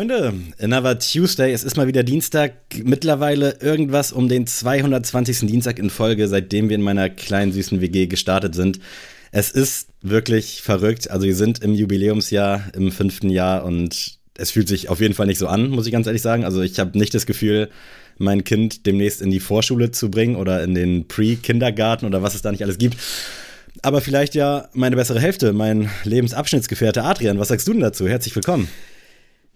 Freunde, Another Tuesday, es ist mal wieder Dienstag, mittlerweile irgendwas um den 220. Dienstag in Folge, seitdem wir in meiner kleinen süßen WG gestartet sind. Es ist wirklich verrückt, also wir sind im Jubiläumsjahr, im fünften Jahr und es fühlt sich auf jeden Fall nicht so an, muss ich ganz ehrlich sagen. Also ich habe nicht das Gefühl, mein Kind demnächst in die Vorschule zu bringen oder in den Pre-Kindergarten oder was es da nicht alles gibt. Aber vielleicht ja meine bessere Hälfte, mein Lebensabschnittsgefährte Adrian. Was sagst du denn dazu? Herzlich willkommen.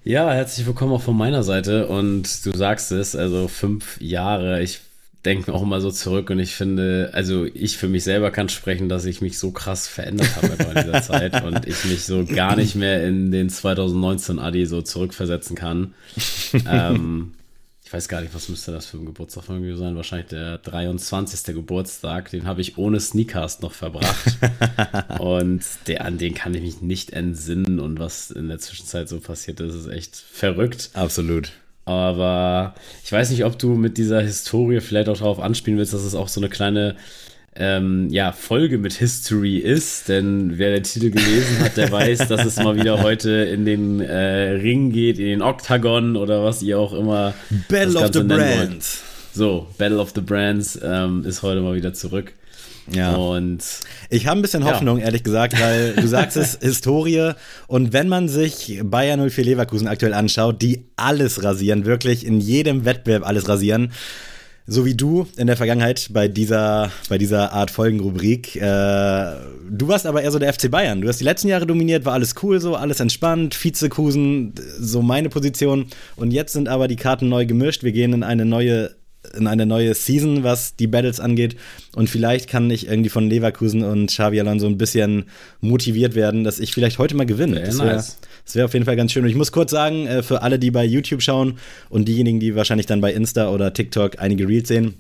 Ja, herzlich willkommen auch von meiner Seite. Und du sagst es, also fünf Jahre. Ich denke auch immer so zurück und ich finde, also ich für mich selber kann sprechen, dass ich mich so krass verändert habe in dieser Zeit und ich mich so gar nicht mehr in den 2019 Adi so zurückversetzen kann. ähm, weiß gar nicht, was müsste das für ein Geburtstag von mir sein? Wahrscheinlich der 23. Geburtstag. Den habe ich ohne Sneakcast noch verbracht. und der, an den kann ich mich nicht entsinnen. Und was in der Zwischenzeit so passiert ist, ist echt verrückt. Absolut. Aber ich weiß nicht, ob du mit dieser Historie vielleicht auch darauf anspielen willst, dass es auch so eine kleine ähm, ja, Folge mit History ist, denn wer den Titel gelesen hat, der weiß, dass es mal wieder heute in den äh, Ring geht, in den Oktagon oder was ihr auch immer. Battle of the Brands. So, Battle of the Brands ähm, ist heute mal wieder zurück. Ja. Und ich habe ein bisschen Hoffnung, ja. ehrlich gesagt, weil du sagst es, Historie. Und wenn man sich Bayern 04 Leverkusen aktuell anschaut, die alles rasieren, wirklich in jedem Wettbewerb alles rasieren, so wie du in der Vergangenheit bei dieser, bei dieser Art Folgenrubrik. Äh, du warst aber eher so der FC Bayern. Du hast die letzten Jahre dominiert, war alles cool so, alles entspannt, Vizekusen, so meine Position. Und jetzt sind aber die Karten neu gemischt. Wir gehen in eine neue in eine neue Season, was die Battles angeht. Und vielleicht kann ich irgendwie von Leverkusen und Xavi Alonso ein bisschen motiviert werden, dass ich vielleicht heute mal gewinne. das wäre nice. wär auf jeden Fall ganz schön. Und ich muss kurz sagen, äh, für alle, die bei YouTube schauen und diejenigen, die wahrscheinlich dann bei Insta oder TikTok einige Reels sehen,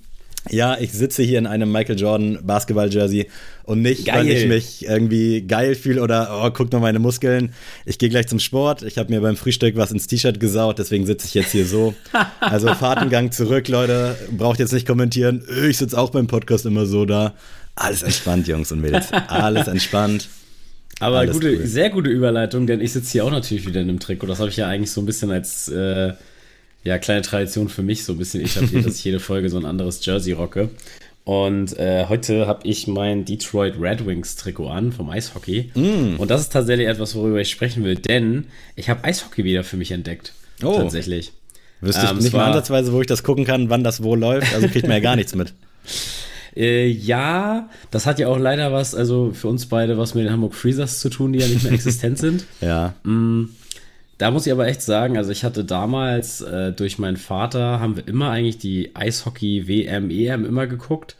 ja, ich sitze hier in einem Michael Jordan Basketball-Jersey und nicht, geil. weil ich mich irgendwie geil fühle oder, oh, guck mal meine Muskeln. Ich gehe gleich zum Sport. Ich habe mir beim Frühstück was ins T-Shirt gesaut, deswegen sitze ich jetzt hier so. Also Fahrtengang zurück, Leute. Braucht jetzt nicht kommentieren. Ich sitze auch beim Podcast immer so da. Alles entspannt, Jungs und Mädels. Alles entspannt. Aber gute, cool. sehr gute Überleitung, denn ich sitze hier auch natürlich wieder in einem Trikot. Das habe ich ja eigentlich so ein bisschen als äh, ja, kleine Tradition für mich so ein bisschen etabliert, dass ich jede Folge so ein anderes Jersey rocke. Und äh, heute habe ich mein Detroit Red Wings Trikot an vom Eishockey. Mm. Und das ist tatsächlich etwas, worüber ich sprechen will, denn ich habe Eishockey wieder für mich entdeckt. Oh. Tatsächlich. Wüsste ich ähm, nicht mal ansatzweise, wo ich das gucken kann, wann das wo läuft. Also kriegt man ja gar nichts mit. Äh, ja, das hat ja auch leider was, also für uns beide, was mit den Hamburg Freezers zu tun, die ja nicht mehr existent sind. ja. Mm, da muss ich aber echt sagen, also ich hatte damals äh, durch meinen Vater, haben wir immer eigentlich die Eishockey WM, EM immer geguckt.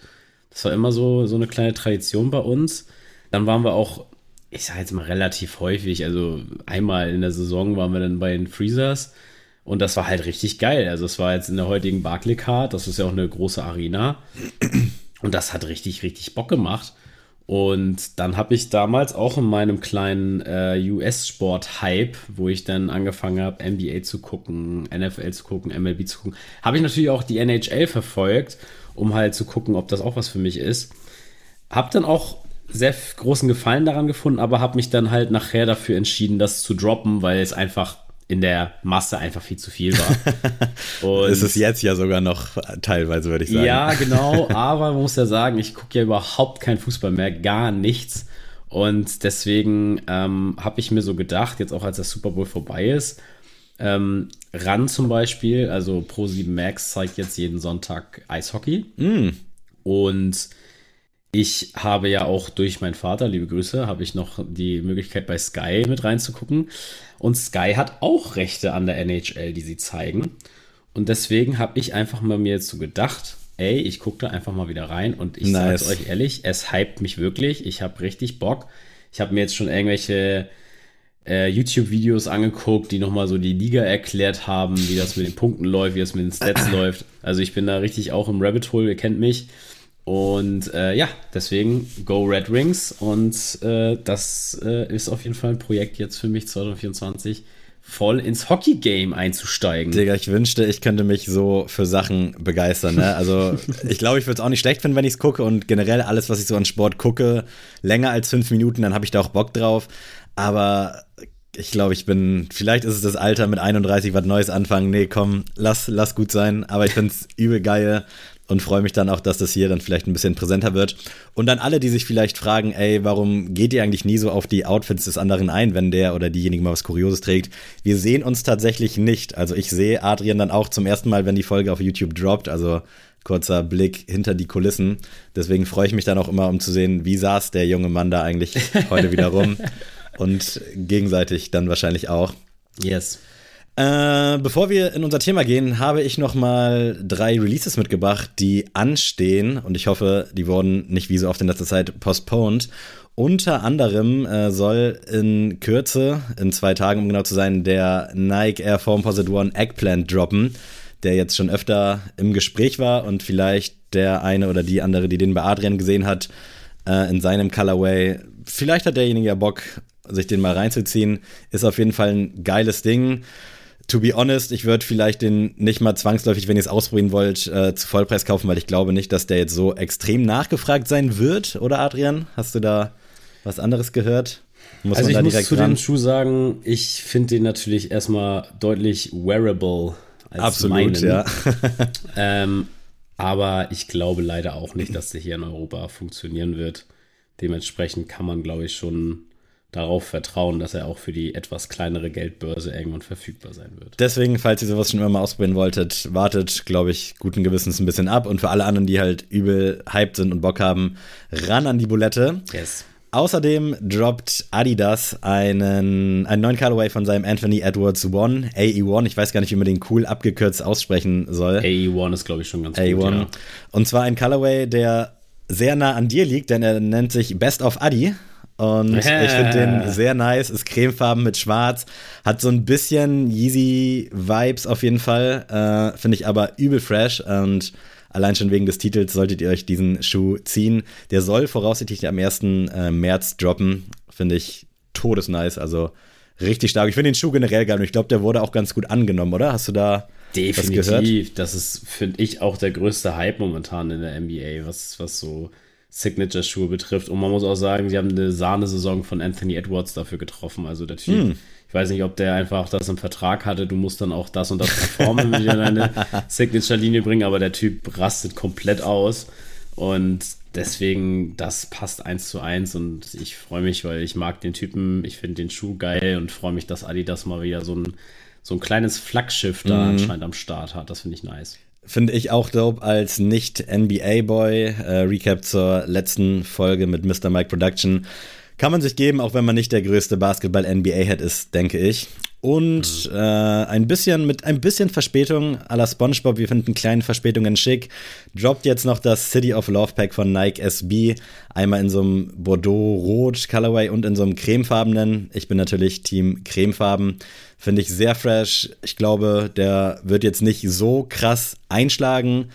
Das war immer so, so eine kleine Tradition bei uns. Dann waren wir auch, ich sage jetzt mal relativ häufig, also einmal in der Saison waren wir dann bei den Freezers und das war halt richtig geil. Also es war jetzt in der heutigen Barclaycard, das ist ja auch eine große Arena und das hat richtig, richtig Bock gemacht. Und dann habe ich damals auch in meinem kleinen äh, US-Sport-Hype, wo ich dann angefangen habe, NBA zu gucken, NFL zu gucken, MLB zu gucken, habe ich natürlich auch die NHL verfolgt, um halt zu gucken, ob das auch was für mich ist. Hab dann auch sehr großen Gefallen daran gefunden, aber habe mich dann halt nachher dafür entschieden, das zu droppen, weil es einfach in der Masse einfach viel zu viel war. Und ist es jetzt ja sogar noch teilweise, würde ich sagen. Ja, genau, aber man muss ja sagen, ich gucke ja überhaupt keinen Fußball mehr, gar nichts. Und deswegen ähm, habe ich mir so gedacht, jetzt auch als der Super Bowl vorbei ist, ähm, RAN zum Beispiel, also Pro7 Max zeigt jetzt jeden Sonntag Eishockey. Mm. Und ich habe ja auch durch meinen Vater, liebe Grüße, habe ich noch die Möglichkeit bei Sky mit reinzugucken. Und Sky hat auch Rechte an der NHL, die sie zeigen. Und deswegen habe ich einfach mal mir jetzt so gedacht, ey, ich gucke da einfach mal wieder rein und ich nice. sage euch ehrlich, es hypt mich wirklich. Ich habe richtig Bock. Ich habe mir jetzt schon irgendwelche äh, YouTube-Videos angeguckt, die nochmal so die Liga erklärt haben, wie das mit den Punkten läuft, wie das mit den Stats läuft. Also ich bin da richtig auch im Rabbit Hole, ihr kennt mich. Und äh, ja, deswegen Go Red Wings. Und äh, das äh, ist auf jeden Fall ein Projekt jetzt für mich 2024 voll ins Hockey-Game einzusteigen. Digga, ich wünschte, ich könnte mich so für Sachen begeistern. Ne? Also, ich glaube, ich würde es auch nicht schlecht finden, wenn ich es gucke. Und generell alles, was ich so an Sport gucke, länger als fünf Minuten, dann habe ich da auch Bock drauf. Aber ich glaube, ich bin, vielleicht ist es das Alter mit 31, was Neues anfangen. Nee, komm, lass, lass gut sein. Aber ich finde es übel geil und freue mich dann auch, dass das hier dann vielleicht ein bisschen präsenter wird. Und dann alle, die sich vielleicht fragen, ey, warum geht ihr eigentlich nie so auf die Outfits des anderen ein, wenn der oder diejenige mal was Kurioses trägt? Wir sehen uns tatsächlich nicht. Also ich sehe Adrian dann auch zum ersten Mal, wenn die Folge auf YouTube droppt. Also kurzer Blick hinter die Kulissen. Deswegen freue ich mich dann auch immer, um zu sehen, wie saß der junge Mann da eigentlich heute wieder rum. Und gegenseitig dann wahrscheinlich auch. Yes. Äh, bevor wir in unser Thema gehen, habe ich noch mal drei Releases mitgebracht, die anstehen und ich hoffe, die wurden nicht wie so oft in letzter Zeit postponed. Unter anderem äh, soll in Kürze, in zwei Tagen um genau zu sein, der Nike Air Formposite One Eggplant droppen, der jetzt schon öfter im Gespräch war und vielleicht der eine oder die andere, die den bei Adrian gesehen hat, äh, in seinem Colorway, vielleicht hat derjenige ja Bock, sich den mal reinzuziehen. Ist auf jeden Fall ein geiles Ding to be honest, ich würde vielleicht den nicht mal zwangsläufig, wenn ihr es ausprobieren wollt, äh, zu Vollpreis kaufen, weil ich glaube nicht, dass der jetzt so extrem nachgefragt sein wird, oder Adrian? Hast du da was anderes gehört? Muss also ich muss zu ran? dem Schuh sagen, ich finde den natürlich erstmal deutlich wearable als Absolut, meinen. ja. ähm, aber ich glaube leider auch nicht, dass der hier in Europa funktionieren wird. Dementsprechend kann man, glaube ich, schon darauf vertrauen, dass er auch für die etwas kleinere Geldbörse irgendwann verfügbar sein wird. Deswegen, falls ihr sowas schon immer mal ausprobieren wolltet, wartet, glaube ich, guten Gewissens ein bisschen ab. Und für alle anderen, die halt übel hyped sind und Bock haben, ran an die Bulette. Yes. Außerdem droppt Adidas einen, einen neuen Colorway von seinem Anthony Edwards One, AE1. Ich weiß gar nicht, wie man den cool abgekürzt aussprechen soll. AE1 ist, glaube ich, schon ganz AE1. gut. Ja. Und zwar ein Colorway, der sehr nah an dir liegt, denn er nennt sich Best of Adi. Und ich finde den sehr nice, ist cremefarben mit schwarz, hat so ein bisschen Yeezy-Vibes auf jeden Fall, äh, finde ich aber übel fresh und allein schon wegen des Titels solltet ihr euch diesen Schuh ziehen. Der soll voraussichtlich am 1. Äh, März droppen, finde ich todesnice, also richtig stark. Ich finde den Schuh generell geil und ich glaube, der wurde auch ganz gut angenommen, oder? Hast du da Definitiv, das ist, finde ich, auch der größte Hype momentan in der NBA, was, was so Signature-Schuhe betrifft. Und man muss auch sagen, sie haben eine Sahnesaison von Anthony Edwards dafür getroffen. Also der Typ, hm. ich weiß nicht, ob der einfach das im Vertrag hatte, du musst dann auch das und das performen, wenn wir deine Signature-Linie bringen, aber der Typ rastet komplett aus. Und deswegen, das passt eins zu eins und ich freue mich, weil ich mag den Typen, ich finde den Schuh geil und freue mich, dass Adidas mal wieder so ein, so ein kleines Flaggschiff da mhm. anscheinend am Start hat. Das finde ich nice. Finde ich auch dope als Nicht-NBA-Boy. Äh, Recap zur letzten Folge mit Mr. Mike Production. Kann man sich geben, auch wenn man nicht der größte Basketball-NBA-Head ist, denke ich. Und mhm. äh, ein bisschen mit ein bisschen Verspätung à la SpongeBob, wir finden kleine Verspätungen schick, droppt jetzt noch das City of Love Pack von Nike SB. Einmal in so einem Bordeaux-Rot Colorway und in so einem cremefarbenen. Ich bin natürlich Team Cremefarben. Finde ich sehr fresh. Ich glaube, der wird jetzt nicht so krass einschlagen,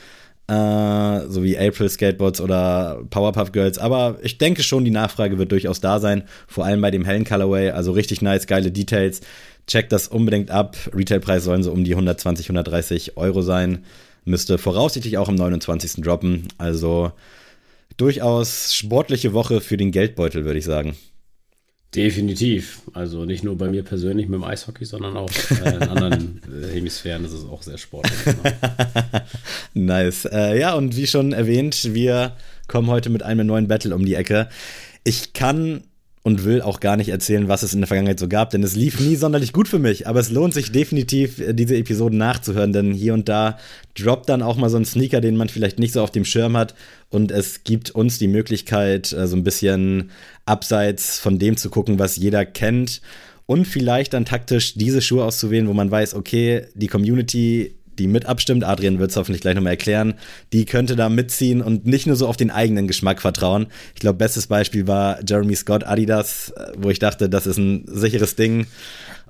äh, so wie April Skateboards oder Powerpuff Girls. Aber ich denke schon, die Nachfrage wird durchaus da sein. Vor allem bei dem hellen Colorway. Also richtig nice, geile Details. Checkt das unbedingt ab. Retailpreis sollen so um die 120, 130 Euro sein. Müsste voraussichtlich auch am 29. droppen. Also durchaus sportliche Woche für den Geldbeutel, würde ich sagen. Definitiv. Also nicht nur bei mir persönlich mit dem Eishockey, sondern auch äh, in anderen äh, Hemisphären ist es auch sehr sportlich. Genau. nice. Äh, ja, und wie schon erwähnt, wir kommen heute mit einem neuen Battle um die Ecke. Ich kann und will auch gar nicht erzählen, was es in der Vergangenheit so gab, denn es lief nie sonderlich gut für mich. Aber es lohnt sich definitiv, äh, diese Episoden nachzuhören, denn hier und da droppt dann auch mal so ein Sneaker, den man vielleicht nicht so auf dem Schirm hat. Und es gibt uns die Möglichkeit, äh, so ein bisschen abseits von dem zu gucken, was jeder kennt. Und vielleicht dann taktisch diese Schuhe auszuwählen, wo man weiß, okay, die Community die mit abstimmt, Adrian wird es hoffentlich gleich nochmal erklären, die könnte da mitziehen und nicht nur so auf den eigenen Geschmack vertrauen. Ich glaube, bestes Beispiel war Jeremy Scott Adidas, wo ich dachte, das ist ein sicheres Ding.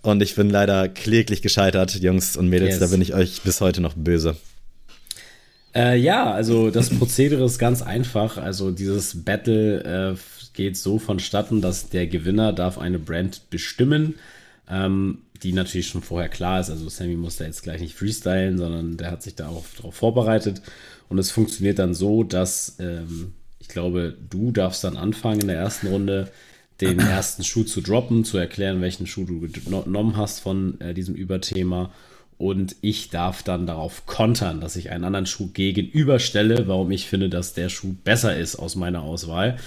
Und ich bin leider kläglich gescheitert, Jungs und Mädels, yes. da bin ich euch bis heute noch böse. Äh, ja, also das Prozedere ist ganz einfach. Also dieses Battle äh, geht so vonstatten, dass der Gewinner darf eine Brand bestimmen. Ähm, die natürlich schon vorher klar ist. Also Sammy muss da jetzt gleich nicht freestylen, sondern der hat sich da auch darauf vorbereitet. Und es funktioniert dann so, dass ähm, ich glaube, du darfst dann anfangen in der ersten Runde. den ersten Schuh zu droppen, zu erklären, welchen Schuh du genommen hast von äh, diesem Überthema. Und ich darf dann darauf kontern, dass ich einen anderen Schuh gegenüberstelle, warum ich finde, dass der Schuh besser ist aus meiner Auswahl.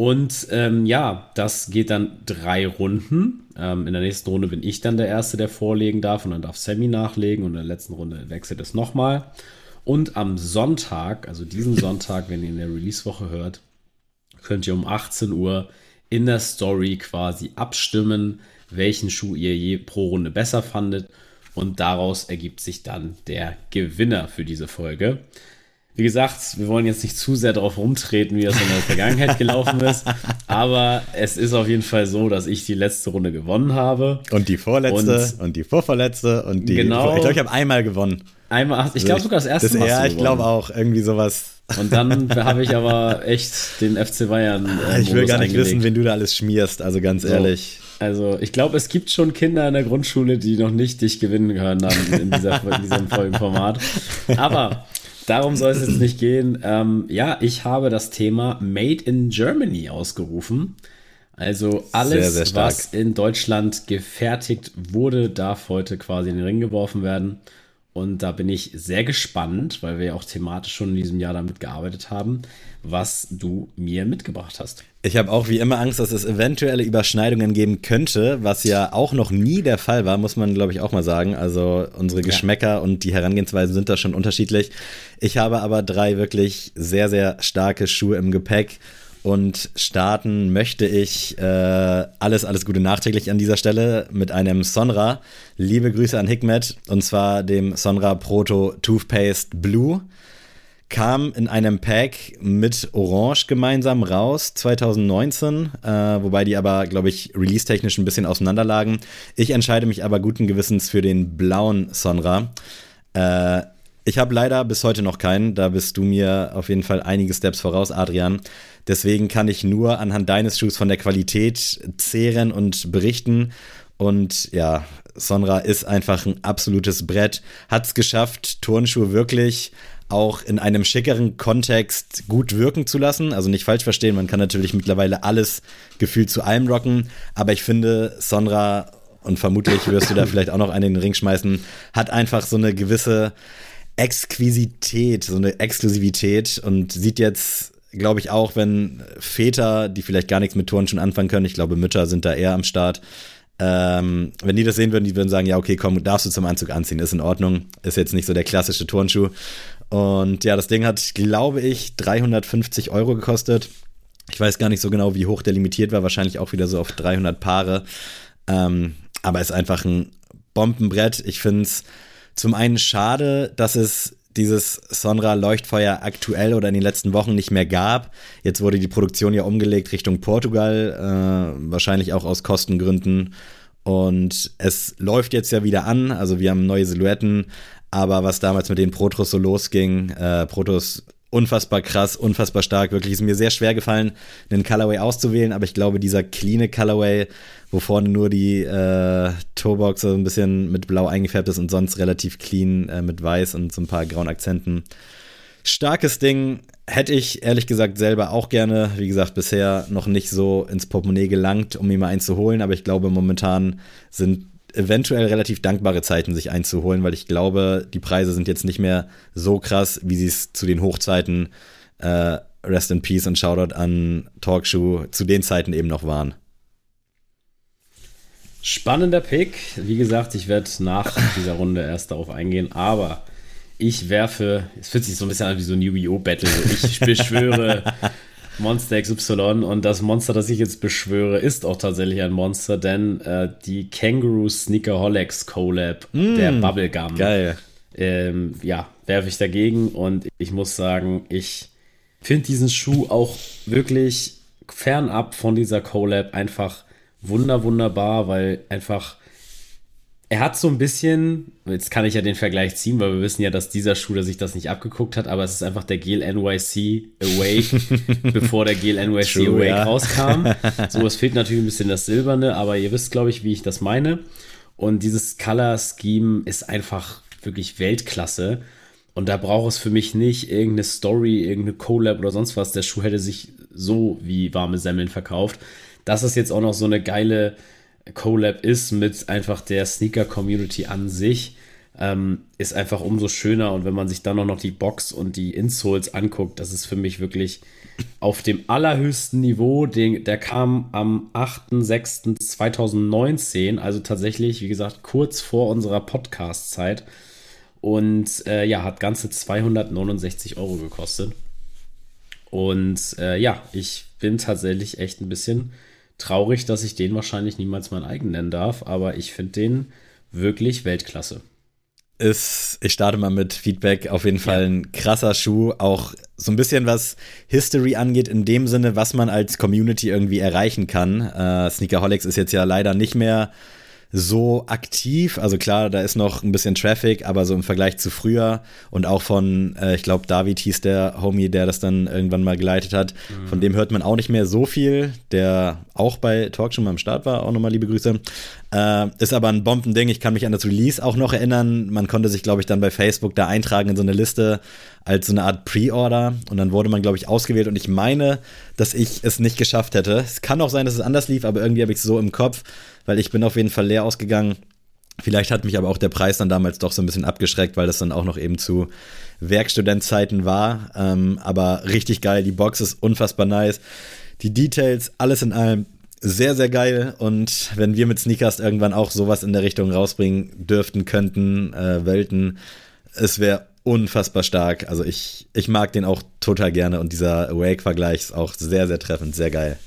Und ähm, ja, das geht dann drei Runden. Ähm, in der nächsten Runde bin ich dann der Erste, der vorlegen darf. Und dann darf Sammy nachlegen. Und in der letzten Runde wechselt es nochmal. Und am Sonntag, also diesen Sonntag, wenn ihr in der Release-Woche hört, könnt ihr um 18 Uhr in der Story quasi abstimmen, welchen Schuh ihr je pro Runde besser fandet. Und daraus ergibt sich dann der Gewinner für diese Folge. Wie gesagt, wir wollen jetzt nicht zu sehr darauf rumtreten, wie das in der Vergangenheit gelaufen ist. Aber es ist auf jeden Fall so, dass ich die letzte Runde gewonnen habe. Und die vorletzte und, und die vorverletzte und die. Genau. Ich glaube, ich habe einmal gewonnen. Einmal, ich glaube sogar das erste das, Mal. Ja, ich glaube auch. Irgendwie sowas. Und dann habe ich aber echt den FC Bayern. Äh, ich will gar nicht wissen, wen du da alles schmierst, also ganz ehrlich. Also, ich glaube, es gibt schon Kinder in der Grundschule, die noch nicht dich gewinnen können in, dieser, in diesem Folgenformat. Aber darum soll es jetzt nicht gehen. Ähm, ja, ich habe das Thema Made in Germany ausgerufen. Also alles, sehr, sehr was in Deutschland gefertigt wurde, darf heute quasi in den Ring geworfen werden. Und da bin ich sehr gespannt, weil wir ja auch thematisch schon in diesem Jahr damit gearbeitet haben, was du mir mitgebracht hast. Ich habe auch wie immer Angst, dass es eventuelle Überschneidungen geben könnte, was ja auch noch nie der Fall war, muss man glaube ich auch mal sagen. Also unsere Geschmäcker ja. und die Herangehensweisen sind da schon unterschiedlich. Ich habe aber drei wirklich sehr, sehr starke Schuhe im Gepäck und starten möchte ich äh, alles, alles Gute nachträglich an dieser Stelle mit einem Sonra. Liebe Grüße an Hikmet und zwar dem Sonra Proto Toothpaste Blue. Kam in einem Pack mit Orange gemeinsam raus 2019, äh, wobei die aber, glaube ich, release-technisch ein bisschen auseinanderlagen. Ich entscheide mich aber guten Gewissens für den blauen Sonra. Äh, ich habe leider bis heute noch keinen. Da bist du mir auf jeden Fall einige Steps voraus, Adrian. Deswegen kann ich nur anhand deines Schuhs von der Qualität zehren und berichten. Und ja, Sonra ist einfach ein absolutes Brett. Hat es geschafft, Turnschuhe wirklich auch in einem schickeren Kontext gut wirken zu lassen. Also nicht falsch verstehen, man kann natürlich mittlerweile alles gefühlt zu allem rocken. Aber ich finde, Sonra, und vermutlich wirst du da vielleicht auch noch einen in den Ring schmeißen, hat einfach so eine gewisse Exquisität, so eine Exklusivität und sieht jetzt, glaube ich, auch, wenn Väter, die vielleicht gar nichts mit Touren schon anfangen können, ich glaube, Mütter sind da eher am Start, ähm, wenn die das sehen würden, die würden sagen, ja, okay, komm, darfst du zum Anzug anziehen, ist in Ordnung, ist jetzt nicht so der klassische Turnschuh. Und ja, das Ding hat, glaube ich, 350 Euro gekostet. Ich weiß gar nicht so genau, wie hoch der limitiert war, wahrscheinlich auch wieder so auf 300 Paare. Ähm, aber ist einfach ein Bombenbrett. Ich finde es zum einen schade, dass es dieses Sonra Leuchtfeuer aktuell oder in den letzten Wochen nicht mehr gab. Jetzt wurde die Produktion ja umgelegt Richtung Portugal, äh, wahrscheinlich auch aus Kostengründen. Und es läuft jetzt ja wieder an. Also wir haben neue Silhouetten. Aber was damals mit den Protos so losging, äh, Protos unfassbar krass, unfassbar stark. Wirklich ist mir sehr schwer gefallen, einen Colorway auszuwählen, aber ich glaube, dieser cleane Colorway wo vorne nur die äh, Toebox so ein bisschen mit blau eingefärbt ist und sonst relativ clean äh, mit weiß und so ein paar grauen Akzenten. Starkes Ding, hätte ich ehrlich gesagt selber auch gerne. Wie gesagt, bisher noch nicht so ins Portemonnaie gelangt, um mir mal einen zu holen, aber ich glaube, momentan sind eventuell relativ dankbare Zeiten, sich einzuholen, weil ich glaube, die Preise sind jetzt nicht mehr so krass, wie sie es zu den Hochzeiten äh, Rest in Peace und Shoutout an Talkshow zu den Zeiten eben noch waren. Spannender Pick. Wie gesagt, ich werde nach dieser Runde erst darauf eingehen, aber ich werfe, es fühlt sich so ein bisschen an wie so ein Yu-Gi-Oh! Battle. Ich beschwöre Monster XY und das Monster, das ich jetzt beschwöre, ist auch tatsächlich ein Monster, denn äh, die Kangaroo Sneakerholics Collab, mm, der Bubblegum. Geil. Ähm, ja, werfe ich dagegen und ich muss sagen, ich finde diesen Schuh auch wirklich fernab von dieser Collab einfach wunder, wunderbar, weil einfach er hat so ein bisschen, jetzt kann ich ja den Vergleich ziehen, weil wir wissen ja, dass dieser Schuh, der sich das nicht abgeguckt hat, aber es ist einfach der Gel NYC Awake, bevor der Gel NYC True, Awake ja. rauskam. So, es fehlt natürlich ein bisschen das Silberne, aber ihr wisst, glaube ich, wie ich das meine. Und dieses Color Scheme ist einfach wirklich Weltklasse. Und da braucht es für mich nicht irgendeine Story, irgendeine Collab oder sonst was. Der Schuh hätte sich so wie warme Semmeln verkauft. dass es jetzt auch noch so eine geile Collab ist mit einfach der Sneaker-Community an sich, ähm, ist einfach umso schöner. Und wenn man sich dann auch noch die Box und die Insoles anguckt, das ist für mich wirklich auf dem allerhöchsten Niveau. Den, der kam am 8.6.2019, also tatsächlich, wie gesagt, kurz vor unserer Podcast-Zeit. Und äh, ja, hat ganze 269 Euro gekostet. Und äh, ja, ich bin tatsächlich echt ein bisschen traurig, dass ich den wahrscheinlich niemals mein eigen nennen darf, aber ich finde den wirklich Weltklasse. Ist, ich starte mal mit Feedback, auf jeden Fall ein krasser Schuh, auch so ein bisschen was History angeht, in dem Sinne, was man als Community irgendwie erreichen kann. Äh, Sneakerholics ist jetzt ja leider nicht mehr so aktiv. Also klar, da ist noch ein bisschen Traffic, aber so im Vergleich zu früher und auch von, äh, ich glaube, David hieß der Homie, der das dann irgendwann mal geleitet hat. Mhm. Von dem hört man auch nicht mehr so viel, der auch bei Talk schon mal am Start war. Auch nochmal liebe Grüße. Äh, ist aber ein Bombending. Ich kann mich an das Release auch noch erinnern. Man konnte sich, glaube ich, dann bei Facebook da eintragen in so eine Liste als so eine Art Pre-Order und dann wurde man, glaube ich, ausgewählt und ich meine, dass ich es nicht geschafft hätte. Es kann auch sein, dass es anders lief, aber irgendwie habe ich es so im Kopf, weil ich bin auf jeden Fall leer ausgegangen. Vielleicht hat mich aber auch der Preis dann damals doch so ein bisschen abgeschreckt, weil das dann auch noch eben zu Werkstudentzeiten war. Ähm, aber richtig geil, die Box ist unfassbar nice. Die Details, alles in allem sehr, sehr geil. Und wenn wir mit Sneakers irgendwann auch sowas in der Richtung rausbringen dürften, könnten, äh, Welten, es wäre unfassbar stark. Also ich, ich mag den auch total gerne und dieser Wake-Vergleich ist auch sehr, sehr treffend, sehr geil.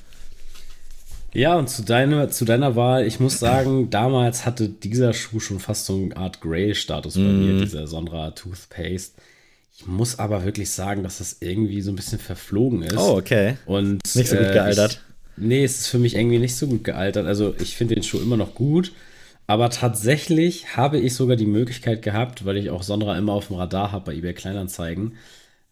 Ja, und zu deiner, zu deiner Wahl, ich muss sagen, damals hatte dieser Schuh schon fast so eine Art Grey-Status bei mm. mir, dieser Sonra Toothpaste. Ich muss aber wirklich sagen, dass das irgendwie so ein bisschen verflogen ist. Oh, okay. Und, nicht so gut äh, gealtert. Ich, nee, es ist für mich irgendwie nicht so gut gealtert. Also ich finde den Schuh immer noch gut. Aber tatsächlich habe ich sogar die Möglichkeit gehabt, weil ich auch Sonra immer auf dem Radar habe bei eBay Kleinanzeigen,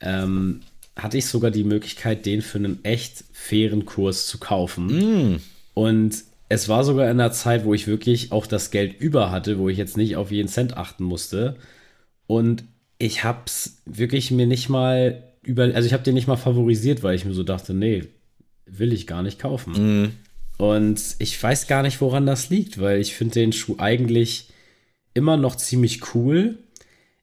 ähm, hatte ich sogar die Möglichkeit, den für einen echt fairen Kurs zu kaufen. Mm. Und es war sogar in der Zeit, wo ich wirklich auch das Geld über hatte, wo ich jetzt nicht auf jeden Cent achten musste. Und ich habe es wirklich mir nicht mal über, also ich habe den nicht mal favorisiert, weil ich mir so dachte, nee, will ich gar nicht kaufen. Mm. Und ich weiß gar nicht, woran das liegt, weil ich finde den Schuh eigentlich immer noch ziemlich cool.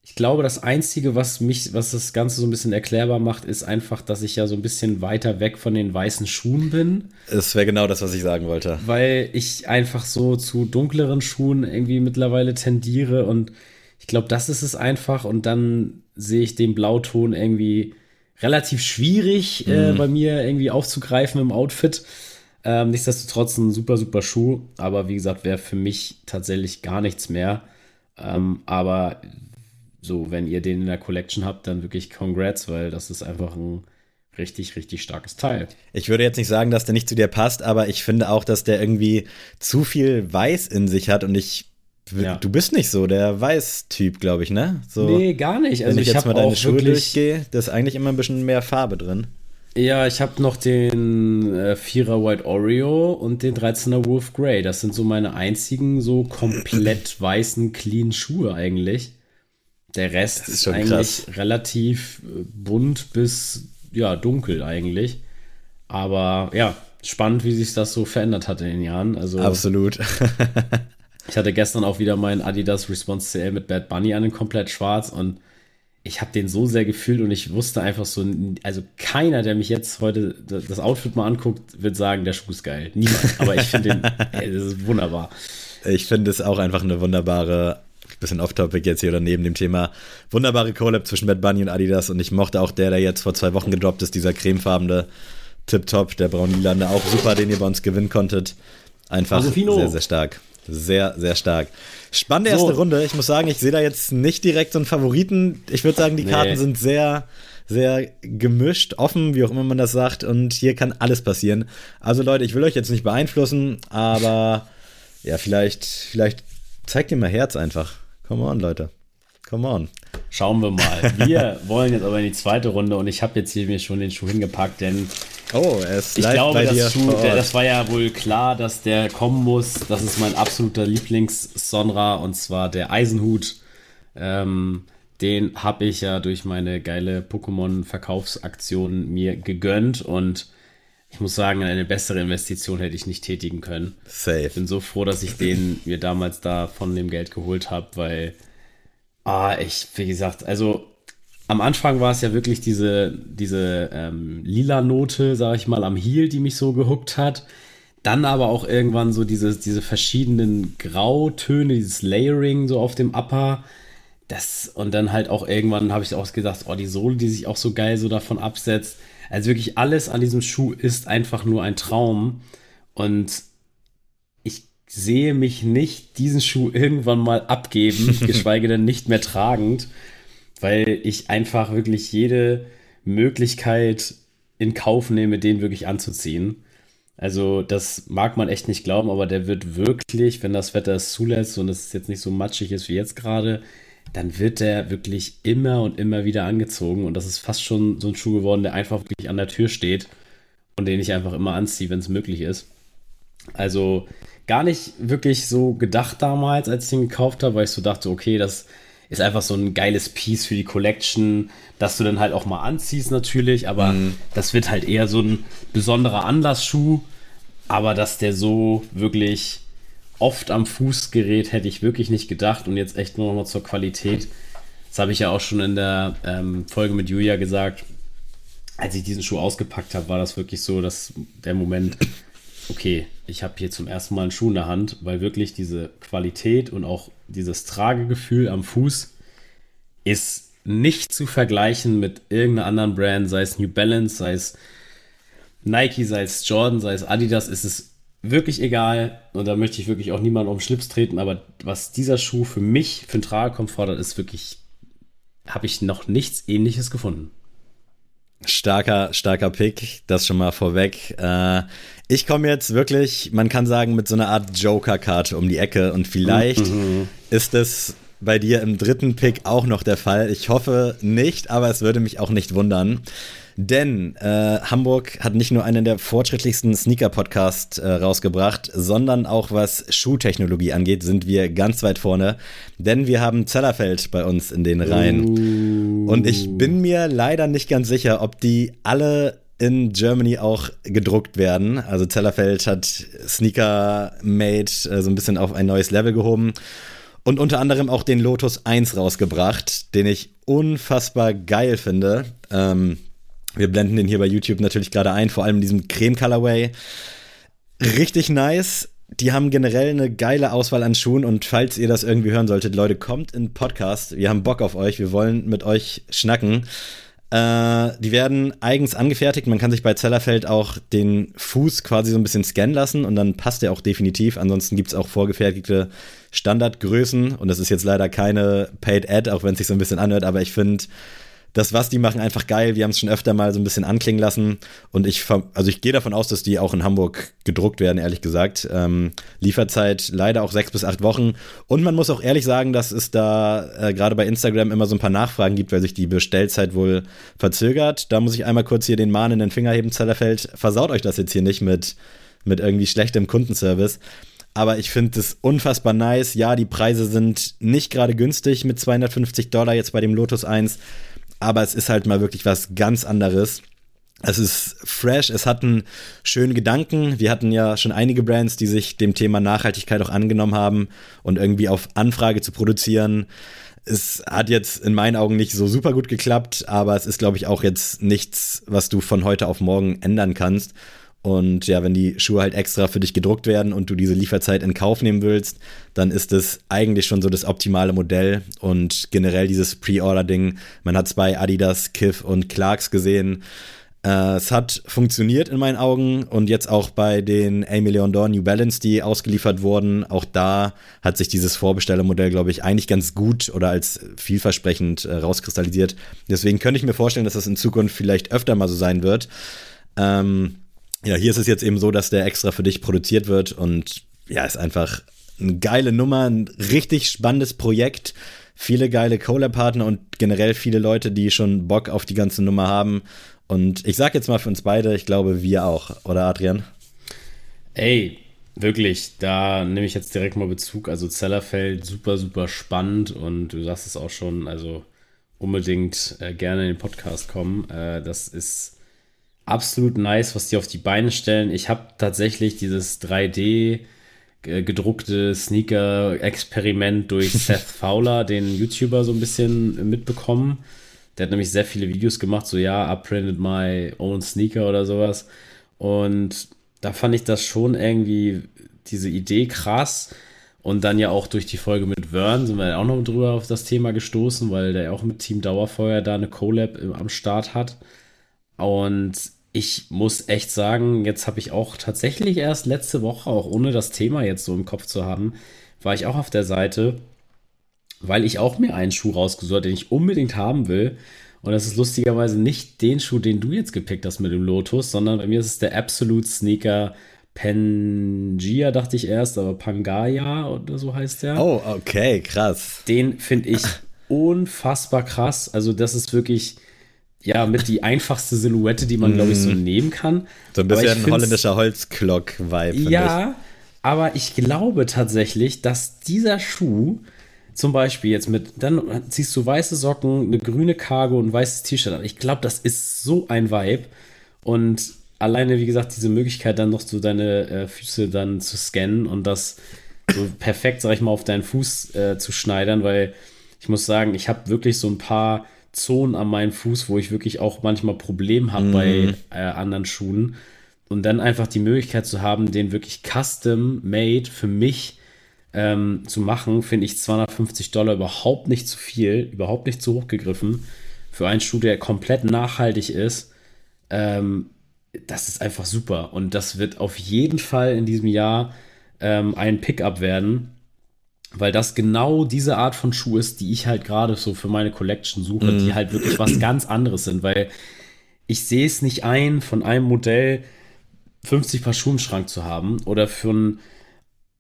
Ich glaube, das Einzige, was mich, was das Ganze so ein bisschen erklärbar macht, ist einfach, dass ich ja so ein bisschen weiter weg von den weißen Schuhen bin. Das wäre genau das, was ich sagen wollte. Weil ich einfach so zu dunkleren Schuhen irgendwie mittlerweile tendiere und ich glaube, das ist es einfach. Und dann sehe ich den Blauton irgendwie relativ schwierig äh, mhm. äh, bei mir irgendwie aufzugreifen im Outfit. Ähm, nichtsdestotrotz ein super, super Schuh. Aber wie gesagt, wäre für mich tatsächlich gar nichts mehr. Ähm, aber so, wenn ihr den in der Collection habt, dann wirklich Congrats, weil das ist einfach ein richtig, richtig starkes Teil. Ich würde jetzt nicht sagen, dass der nicht zu dir passt, aber ich finde auch, dass der irgendwie zu viel Weiß in sich hat und ich ja. Du bist nicht so der Weiß-Typ, glaube ich, ne? So, nee, gar nicht. Also wenn ich, ich jetzt mal deine Schuhe durchgehe, da ist eigentlich immer ein bisschen mehr Farbe drin. Ja, ich habe noch den äh, 4er White Oreo und den 13er Wolf Grey. Das sind so meine einzigen so komplett weißen, clean Schuhe eigentlich. Der Rest ist, ist eigentlich krass. relativ äh, bunt bis ja, dunkel eigentlich. Aber ja, spannend, wie sich das so verändert hat in den Jahren. Also, Absolut. ich hatte gestern auch wieder meinen Adidas Response CL mit Bad Bunny an, komplett schwarz und ich habe den so sehr gefühlt und ich wusste einfach so, also keiner, der mich jetzt heute das Outfit mal anguckt, wird sagen, der Schuh ist geil. Niemand. Aber ich finde den, ey, das ist wunderbar. Ich finde es auch einfach eine wunderbare bisschen off-topic jetzt hier oder neben dem Thema. Wunderbare Collab zwischen Bad Bunny und Adidas und ich mochte auch der, der jetzt vor zwei Wochen gedroppt ist, dieser cremefarbene Tip-Top, der braun-lilane, auch super, den ihr bei uns gewinnen konntet. Einfach sehr, sehr stark. Sehr, sehr stark. Spannende erste so. Runde. Ich muss sagen, ich sehe da jetzt nicht direkt so einen Favoriten. Ich würde sagen, die Karten nee. sind sehr, sehr gemischt, offen, wie auch immer man das sagt. Und hier kann alles passieren. Also Leute, ich will euch jetzt nicht beeinflussen, aber ja, vielleicht, vielleicht zeigt ihr mal Herz einfach. Come on, Leute. Come on. Schauen wir mal. Wir wollen jetzt aber in die zweite Runde und ich habe jetzt hier mir schon den Schuh hingepackt, denn oh, er ist ich glaube, das, Schuh, der, das war ja wohl klar, dass der kommen muss. Das ist mein absoluter Lieblings-Sonra und zwar der Eisenhut. Ähm, den habe ich ja durch meine geile Pokémon-Verkaufsaktion mir gegönnt und ich muss sagen, eine bessere Investition hätte ich nicht tätigen können. Safe. Ich bin so froh, dass ich den mir damals da von dem Geld geholt habe, weil, ah, ich, wie gesagt, also am Anfang war es ja wirklich diese, diese ähm, lila Note, sag ich mal, am Heel, die mich so gehuckt hat. Dann aber auch irgendwann so diese, diese verschiedenen Grautöne, dieses Layering so auf dem Upper. Das, und dann halt auch irgendwann habe ich auch gedacht, oh, die Sohle, die sich auch so geil so davon absetzt. Also wirklich alles an diesem Schuh ist einfach nur ein Traum. Und sehe mich nicht diesen Schuh irgendwann mal abgeben, geschweige denn nicht mehr tragend weil ich einfach wirklich jede Möglichkeit in Kauf nehme, den wirklich anzuziehen. Also das mag man echt nicht glauben, aber der wird wirklich, wenn das Wetter es zulässt und es jetzt nicht so matschig ist wie jetzt gerade, dann wird der wirklich immer und immer wieder angezogen und das ist fast schon so ein Schuh geworden, der einfach wirklich an der Tür steht und den ich einfach immer anziehe, wenn es möglich ist. Also gar nicht wirklich so gedacht damals, als ich den gekauft habe, weil ich so dachte, okay, das ist einfach so ein geiles Piece für die Collection, dass du dann halt auch mal anziehst natürlich, aber mhm. das wird halt eher so ein besonderer Anlassschuh, aber dass der so wirklich oft am Fuß gerät, hätte ich wirklich nicht gedacht und jetzt echt nur noch mal zur Qualität. Das habe ich ja auch schon in der ähm, Folge mit Julia gesagt. Als ich diesen Schuh ausgepackt habe, war das wirklich so, dass der Moment, okay, ich habe hier zum ersten Mal einen Schuh in der Hand, weil wirklich diese Qualität und auch dieses Tragegefühl am Fuß ist nicht zu vergleichen mit irgendeiner anderen Brand, sei es New Balance, sei es Nike, sei es Jordan, sei es Adidas, ist es wirklich egal. Und da möchte ich wirklich auch niemanden um den Schlips treten, aber was dieser Schuh für mich, für den Tragekomfort hat, ist wirklich, habe ich noch nichts ähnliches gefunden. Starker, starker Pick, das schon mal vorweg. Äh, ich komme jetzt wirklich, man kann sagen, mit so einer Art Joker-Karte um die Ecke und vielleicht mhm. ist es bei dir im dritten Pick auch noch der Fall. Ich hoffe nicht, aber es würde mich auch nicht wundern. Denn äh, Hamburg hat nicht nur einen der fortschrittlichsten Sneaker-Podcasts äh, rausgebracht, sondern auch was Schuhtechnologie angeht, sind wir ganz weit vorne. Denn wir haben Zellerfeld bei uns in den Reihen. Uh. Und ich bin mir leider nicht ganz sicher, ob die alle in Germany auch gedruckt werden. Also Zellerfeld hat Sneaker Made äh, so ein bisschen auf ein neues Level gehoben und unter anderem auch den Lotus 1 rausgebracht, den ich unfassbar geil finde. Ähm, wir blenden den hier bei YouTube natürlich gerade ein, vor allem in diesem Creme Colorway. Richtig nice. Die haben generell eine geile Auswahl an Schuhen und falls ihr das irgendwie hören solltet, Leute, kommt in Podcast. Wir haben Bock auf euch. Wir wollen mit euch schnacken. Äh, die werden eigens angefertigt. Man kann sich bei Zellerfeld auch den Fuß quasi so ein bisschen scannen lassen und dann passt der auch definitiv. Ansonsten gibt es auch vorgefertigte Standardgrößen und das ist jetzt leider keine Paid Ad, auch wenn es sich so ein bisschen anhört, aber ich finde, das, was die machen, einfach geil. Wir haben es schon öfter mal so ein bisschen anklingen lassen. Und ich, also ich gehe davon aus, dass die auch in Hamburg gedruckt werden, ehrlich gesagt. Ähm, Lieferzeit leider auch sechs bis acht Wochen. Und man muss auch ehrlich sagen, dass es da äh, gerade bei Instagram immer so ein paar Nachfragen gibt, weil sich die Bestellzeit wohl verzögert. Da muss ich einmal kurz hier den Mahn in den Finger heben, Zellerfeld. Versaut euch das jetzt hier nicht mit, mit irgendwie schlechtem Kundenservice aber ich finde es unfassbar nice. Ja, die Preise sind nicht gerade günstig mit 250 Dollar jetzt bei dem Lotus 1, aber es ist halt mal wirklich was ganz anderes. Es ist fresh, es hat einen schönen Gedanken. Wir hatten ja schon einige Brands, die sich dem Thema Nachhaltigkeit auch angenommen haben und irgendwie auf Anfrage zu produzieren. Es hat jetzt in meinen Augen nicht so super gut geklappt, aber es ist, glaube ich, auch jetzt nichts, was du von heute auf morgen ändern kannst. Und ja, wenn die Schuhe halt extra für dich gedruckt werden und du diese Lieferzeit in Kauf nehmen willst, dann ist es eigentlich schon so das optimale Modell. Und generell dieses Pre-Order-Ding, man hat es bei Adidas, Kif und Clarks gesehen. Äh, es hat funktioniert in meinen Augen und jetzt auch bei den A Million Door New Balance, die ausgeliefert wurden, auch da hat sich dieses Vorbestellermodell, glaube ich, eigentlich ganz gut oder als vielversprechend äh, rauskristallisiert. Deswegen könnte ich mir vorstellen, dass das in Zukunft vielleicht öfter mal so sein wird. Ähm, ja, hier ist es jetzt eben so, dass der extra für dich produziert wird und ja, ist einfach eine geile Nummer, ein richtig spannendes Projekt. Viele geile Collab-Partner und generell viele Leute, die schon Bock auf die ganze Nummer haben. Und ich sag jetzt mal für uns beide, ich glaube, wir auch, oder Adrian? Ey, wirklich, da nehme ich jetzt direkt mal Bezug. Also Zellerfeld, super, super spannend und du sagst es auch schon, also unbedingt äh, gerne in den Podcast kommen. Äh, das ist absolut nice, was die auf die Beine stellen. Ich habe tatsächlich dieses 3D gedruckte Sneaker-Experiment durch Seth Fowler, den YouTuber, so ein bisschen mitbekommen. Der hat nämlich sehr viele Videos gemacht, so ja, I printed my own Sneaker oder sowas. Und da fand ich das schon irgendwie, diese Idee krass. Und dann ja auch durch die Folge mit Vern sind wir auch noch drüber auf das Thema gestoßen, weil der auch mit Team Dauerfeuer da eine Collab am Start hat. Und ich muss echt sagen, jetzt habe ich auch tatsächlich erst letzte Woche, auch ohne das Thema jetzt so im Kopf zu haben, war ich auch auf der Seite, weil ich auch mir einen Schuh rausgesucht, den ich unbedingt haben will. Und das ist lustigerweise nicht den Schuh, den du jetzt gepickt hast mit dem Lotus, sondern bei mir ist es der Absolute Sneaker Pangaea, dachte ich erst, aber Pangaya oder so heißt der. Oh, okay, krass. Den finde ich unfassbar krass. Also, das ist wirklich ja, mit die einfachste Silhouette, die man, glaube ich, so mm. nehmen kann. So ein bisschen ein holländischer Holzklock-Vibe. Ja, ich. aber ich glaube tatsächlich, dass dieser Schuh zum Beispiel jetzt mit, dann ziehst du weiße Socken, eine grüne Cargo und ein weißes T-Shirt an. Ich glaube, das ist so ein Vibe. Und alleine, wie gesagt, diese Möglichkeit, dann noch so deine äh, Füße dann zu scannen und das so perfekt, sag ich mal, auf deinen Fuß äh, zu schneidern, weil ich muss sagen, ich habe wirklich so ein paar Zonen an meinem Fuß, wo ich wirklich auch manchmal Probleme habe mm. bei äh, anderen Schuhen. Und dann einfach die Möglichkeit zu haben, den wirklich custom made für mich ähm, zu machen, finde ich 250 Dollar überhaupt nicht zu viel, überhaupt nicht zu hoch gegriffen. Für einen Schuh, der komplett nachhaltig ist. Ähm, das ist einfach super. Und das wird auf jeden Fall in diesem Jahr ähm, ein Pickup werden weil das genau diese Art von Schuh ist, die ich halt gerade so für meine Collection suche, mm. die halt wirklich was ganz anderes sind, weil ich sehe es nicht ein, von einem Modell 50 Paar Schuhe im Schrank zu haben oder von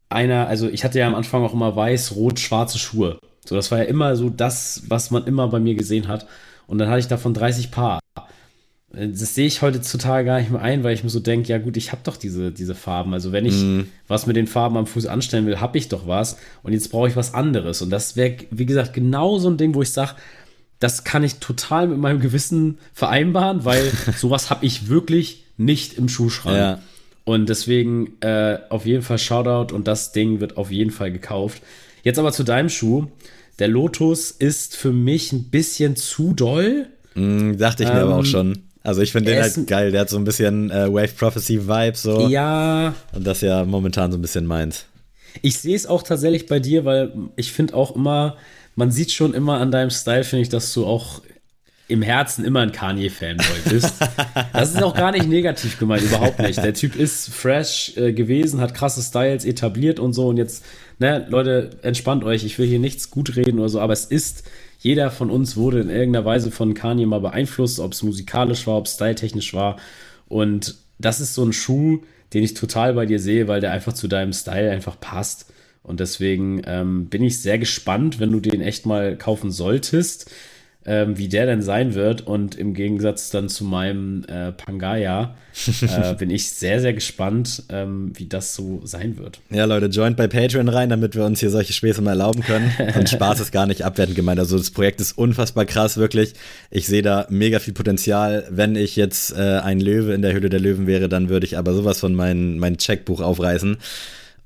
einer, also ich hatte ja am Anfang auch immer weiß, rot, schwarze Schuhe. So, das war ja immer so das, was man immer bei mir gesehen hat. Und dann hatte ich davon 30 Paar. Das sehe ich heutzutage gar nicht mehr ein, weil ich mir so denke, ja gut, ich habe doch diese, diese Farben. Also wenn ich mm. was mit den Farben am Fuß anstellen will, habe ich doch was. Und jetzt brauche ich was anderes. Und das wäre, wie gesagt, genau so ein Ding, wo ich sage, das kann ich total mit meinem Gewissen vereinbaren, weil sowas habe ich wirklich nicht im Schuhschrank. Ja. Und deswegen äh, auf jeden Fall Shoutout und das Ding wird auf jeden Fall gekauft. Jetzt aber zu deinem Schuh. Der Lotus ist für mich ein bisschen zu doll. Mm, dachte ich mir ähm, aber auch ähm, schon. Also ich finde den halt geil. Der hat so ein bisschen äh, Wave Prophecy Vibe so. Ja. Und das ja momentan so ein bisschen meins. Ich sehe es auch tatsächlich bei dir, weil ich finde auch immer, man sieht schon immer an deinem Style, finde ich, dass du auch im Herzen immer ein Kanye-Fanboy bist. das ist auch gar nicht negativ gemeint, überhaupt nicht. Der Typ ist fresh äh, gewesen, hat krasse Styles etabliert und so. Und jetzt, ne, Leute, entspannt euch. Ich will hier nichts gut reden oder so, aber es ist jeder von uns wurde in irgendeiner Weise von Kanye mal beeinflusst, ob es musikalisch war, ob es styletechnisch war. Und das ist so ein Schuh, den ich total bei dir sehe, weil der einfach zu deinem Style einfach passt. Und deswegen ähm, bin ich sehr gespannt, wenn du den echt mal kaufen solltest ähm, wie der denn sein wird. Und im Gegensatz dann zu meinem äh, Pangaya äh, bin ich sehr, sehr gespannt, ähm, wie das so sein wird. Ja, Leute, joint bei Patreon rein, damit wir uns hier solche Späße mal erlauben können. Und Spaß ist gar nicht abwertend gemeint. Also das Projekt ist unfassbar krass, wirklich. Ich sehe da mega viel Potenzial. Wenn ich jetzt äh, ein Löwe in der Höhle der Löwen wäre, dann würde ich aber sowas von mein, mein Checkbuch aufreißen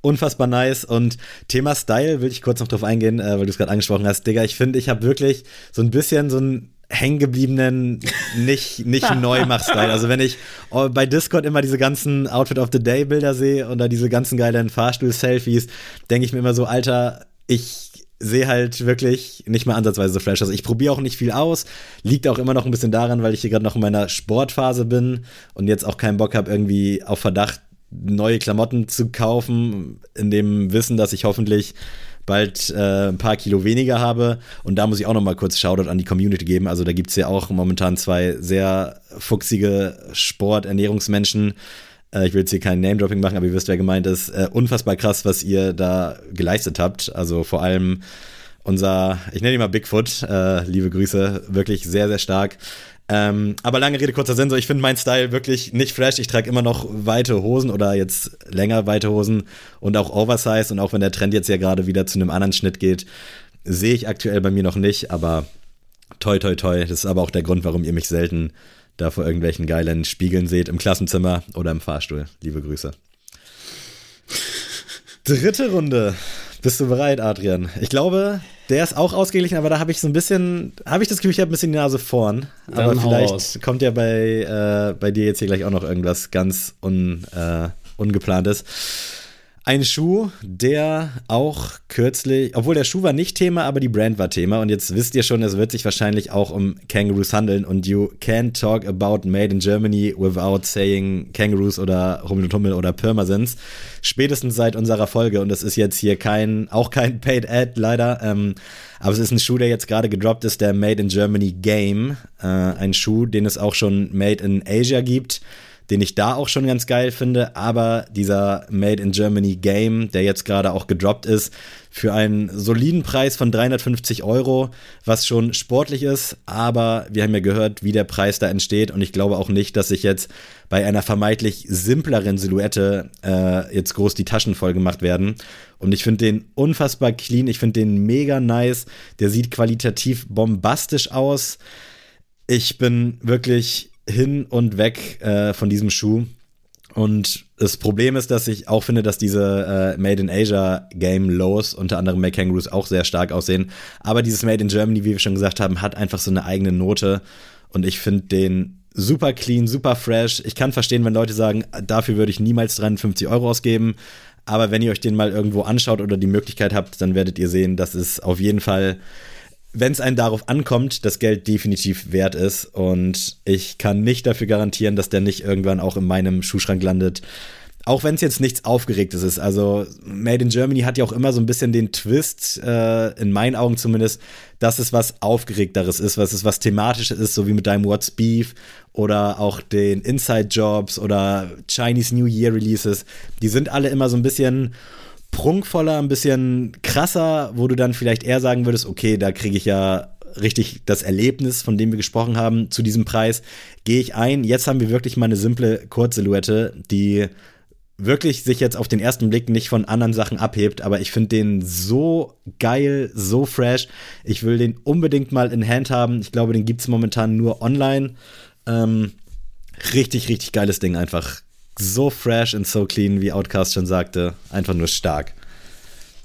unfassbar nice. Und Thema Style will ich kurz noch drauf eingehen, äh, weil du es gerade angesprochen hast. Digga, ich finde, ich habe wirklich so ein bisschen so einen hängengebliebenen, nicht, nicht Neumach-Style. Also wenn ich oh, bei Discord immer diese ganzen Outfit of the Day-Bilder sehe oder diese ganzen geilen Fahrstuhl-Selfies, denke ich mir immer so, Alter, ich sehe halt wirklich nicht mal ansatzweise so fresh aus. Ich probiere auch nicht viel aus. Liegt auch immer noch ein bisschen daran, weil ich hier gerade noch in meiner Sportphase bin und jetzt auch keinen Bock habe, irgendwie auf Verdacht neue Klamotten zu kaufen, in dem Wissen, dass ich hoffentlich bald äh, ein paar Kilo weniger habe. Und da muss ich auch noch mal kurz Shoutout an die Community geben. Also da gibt es ja auch momentan zwei sehr fuchsige Sport-Ernährungsmenschen. Äh, ich will jetzt hier kein Name-Dropping machen, aber ihr wisst, wer gemeint ist. Äh, unfassbar krass, was ihr da geleistet habt. Also vor allem unser, ich nenne ihn mal Bigfoot, äh, liebe Grüße, wirklich sehr, sehr stark. Ähm, aber lange Rede, kurzer Sinn, so ich finde meinen Style wirklich nicht fresh. Ich trage immer noch weite Hosen oder jetzt länger weite Hosen und auch Oversize. Und auch wenn der Trend jetzt ja gerade wieder zu einem anderen Schnitt geht, sehe ich aktuell bei mir noch nicht. Aber toi, toi, toi. Das ist aber auch der Grund, warum ihr mich selten da vor irgendwelchen geilen Spiegeln seht, im Klassenzimmer oder im Fahrstuhl. Liebe Grüße. Dritte Runde. Bist du bereit, Adrian? Ich glaube, der ist auch ausgeglichen, aber da habe ich so ein bisschen, habe ich das Gefühl, ich habe ein bisschen die Nase vorn. Dann aber vielleicht kommt ja bei, äh, bei dir jetzt hier gleich auch noch irgendwas ganz un, äh, Ungeplantes. Ein Schuh, der auch kürzlich, obwohl der Schuh war nicht Thema, aber die Brand war Thema. Und jetzt wisst ihr schon, es wird sich wahrscheinlich auch um Kangaroos handeln. Und you can't talk about Made in Germany without saying Kangaroos oder Hummel und Hummel oder Pirmasens. Spätestens seit unserer Folge. Und das ist jetzt hier kein, auch kein Paid Ad leider. Ähm, aber es ist ein Schuh, der jetzt gerade gedroppt ist, der Made in Germany Game. Äh, ein Schuh, den es auch schon Made in Asia gibt den ich da auch schon ganz geil finde, aber dieser Made in Germany Game, der jetzt gerade auch gedroppt ist, für einen soliden Preis von 350 Euro, was schon sportlich ist, aber wir haben ja gehört, wie der Preis da entsteht. Und ich glaube auch nicht, dass sich jetzt bei einer vermeintlich simpleren Silhouette äh, jetzt groß die Taschen voll gemacht werden. Und ich finde den unfassbar clean, ich finde den mega nice, der sieht qualitativ bombastisch aus. Ich bin wirklich hin und weg äh, von diesem Schuh. Und das Problem ist, dass ich auch finde, dass diese äh, Made in Asia Game Lows, unter anderem Make Kangaroos, auch sehr stark aussehen. Aber dieses Made in Germany, wie wir schon gesagt haben, hat einfach so eine eigene Note. Und ich finde den super clean, super fresh. Ich kann verstehen, wenn Leute sagen, dafür würde ich niemals 53 Euro ausgeben. Aber wenn ihr euch den mal irgendwo anschaut oder die Möglichkeit habt, dann werdet ihr sehen, dass es auf jeden Fall wenn es einen darauf ankommt, das Geld definitiv wert ist. Und ich kann nicht dafür garantieren, dass der nicht irgendwann auch in meinem Schuhschrank landet. Auch wenn es jetzt nichts Aufgeregtes ist. Also Made in Germany hat ja auch immer so ein bisschen den Twist, äh, in meinen Augen zumindest, dass es was Aufgeregteres ist, was es was Thematisches ist, so wie mit deinem What's Beef oder auch den Inside Jobs oder Chinese New Year Releases. Die sind alle immer so ein bisschen prunkvoller, ein bisschen krasser, wo du dann vielleicht eher sagen würdest, okay, da kriege ich ja richtig das Erlebnis, von dem wir gesprochen haben, zu diesem Preis, gehe ich ein. Jetzt haben wir wirklich mal eine simple Kurzsilhouette, die wirklich sich jetzt auf den ersten Blick nicht von anderen Sachen abhebt, aber ich finde den so geil, so fresh. Ich will den unbedingt mal in Hand haben. Ich glaube, den gibt es momentan nur online. Ähm, richtig, richtig geiles Ding einfach so fresh und so clean, wie Outcast schon sagte. Einfach nur stark.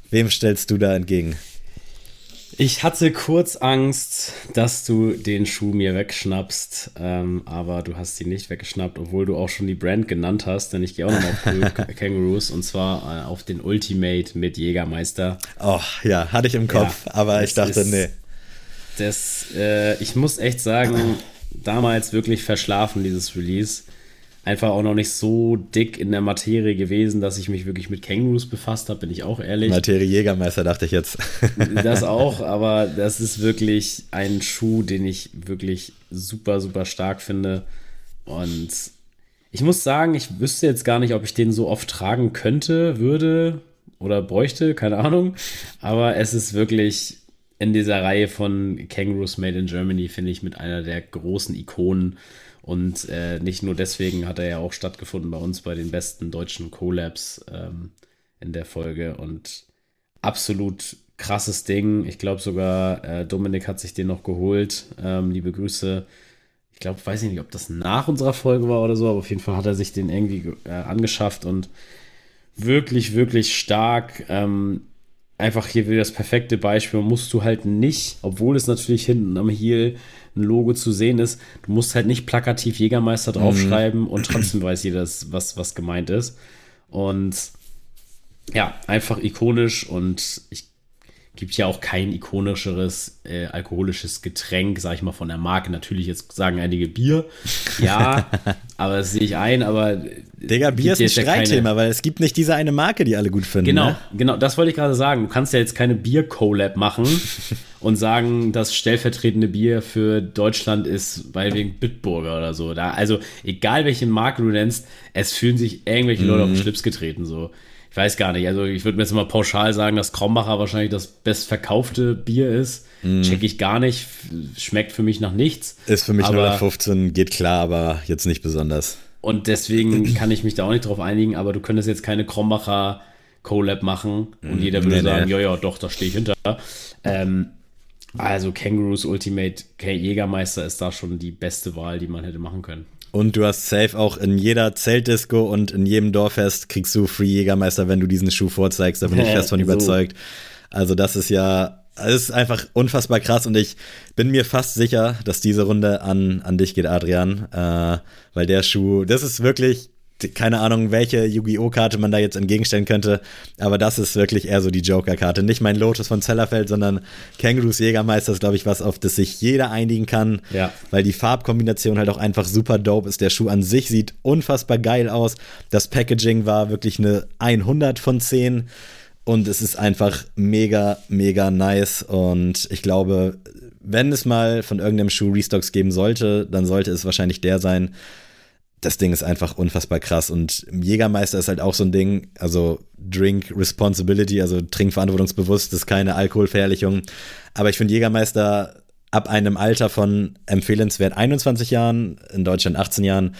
Wem stellst du da entgegen? Ich hatte kurz Angst, dass du den Schuh mir wegschnappst, ähm, aber du hast ihn nicht weggeschnappt, obwohl du auch schon die Brand genannt hast, denn ich gehe auch nochmal auf Kangaroos und zwar äh, auf den Ultimate mit Jägermeister. Oh, ja, hatte ich im Kopf, ja, aber ich dachte, ist, nee. Das, äh, ich muss echt sagen, damals wirklich verschlafen, dieses Release einfach auch noch nicht so dick in der Materie gewesen, dass ich mich wirklich mit Kängurus befasst habe, bin ich auch ehrlich. Materie Jägermeister dachte ich jetzt. das auch, aber das ist wirklich ein Schuh, den ich wirklich super, super stark finde. Und ich muss sagen, ich wüsste jetzt gar nicht, ob ich den so oft tragen könnte, würde oder bräuchte, keine Ahnung. Aber es ist wirklich in dieser Reihe von Kangaroos Made in Germany, finde ich, mit einer der großen Ikonen und äh, nicht nur deswegen hat er ja auch stattgefunden bei uns bei den besten deutschen Collabs ähm, in der Folge. Und absolut krasses Ding. Ich glaube sogar, äh, Dominik hat sich den noch geholt. Ähm, liebe Grüße. Ich glaube, weiß ich nicht, ob das nach unserer Folge war oder so, aber auf jeden Fall hat er sich den irgendwie äh, angeschafft und wirklich, wirklich stark. Ähm, einfach hier wieder das perfekte Beispiel. Musst du halt nicht, obwohl es natürlich hinten am Heel ein Logo zu sehen ist. Du musst halt nicht plakativ Jägermeister draufschreiben mhm. und trotzdem weiß jeder, was, was gemeint ist. Und ja, einfach ikonisch und ich gibt ja auch kein ikonischeres äh, alkoholisches Getränk, sag ich mal, von der Marke. Natürlich, jetzt sagen einige Bier. Ja, aber das sehe ich ein, aber. Digga, Bier ist ein Streitthema, ja weil es gibt nicht diese eine Marke, die alle gut finden. Genau, ne? genau, das wollte ich gerade sagen. Du kannst ja jetzt keine Bier-Collab machen und sagen, das stellvertretende Bier für Deutschland ist bei wegen Bitburger oder so. Da, also, egal welche Marke du nennst, es fühlen sich irgendwelche Leute auf den mhm. Schlips getreten, so ich weiß gar nicht. Also ich würde mir jetzt mal pauschal sagen, dass Krombacher wahrscheinlich das bestverkaufte Bier ist. Mm. Check ich gar nicht. Schmeckt für mich nach nichts. Ist für mich aber, 15, geht klar, aber jetzt nicht besonders. Und deswegen kann ich mich da auch nicht drauf einigen, aber du könntest jetzt keine Krombacher Collab machen und mm. jeder würde nee, sagen, nee. ja, ja, doch, da stehe ich hinter. Ähm, Also Kangaroos Ultimate Jägermeister ist da schon die beste Wahl, die man hätte machen können. Und du hast safe auch in jeder Zeltdisco und in jedem Dorffest kriegst du Free Jägermeister, wenn du diesen Schuh vorzeigst. Da bin ich fest von überzeugt. Also das ist ja, es ist einfach unfassbar krass und ich bin mir fast sicher, dass diese Runde an, an dich geht, Adrian. Äh, weil der Schuh, das ist wirklich keine Ahnung, welche Yu-Gi-Oh! Karte man da jetzt entgegenstellen könnte, aber das ist wirklich eher so die Joker-Karte. Nicht mein Lotus von Zellerfeld, sondern Kangaroos Jägermeister ist, glaube ich, was, auf das sich jeder einigen kann, ja. weil die Farbkombination halt auch einfach super dope ist. Der Schuh an sich sieht unfassbar geil aus. Das Packaging war wirklich eine 100 von 10 und es ist einfach mega, mega nice und ich glaube, wenn es mal von irgendeinem Schuh Restocks geben sollte, dann sollte es wahrscheinlich der sein, das Ding ist einfach unfassbar krass. Und Jägermeister ist halt auch so ein Ding, also Drink Responsibility, also trinkverantwortungsbewusst, das ist keine Alkoholverherrlichung. Aber ich finde Jägermeister ab einem Alter von empfehlenswert 21 Jahren, in Deutschland 18 Jahren,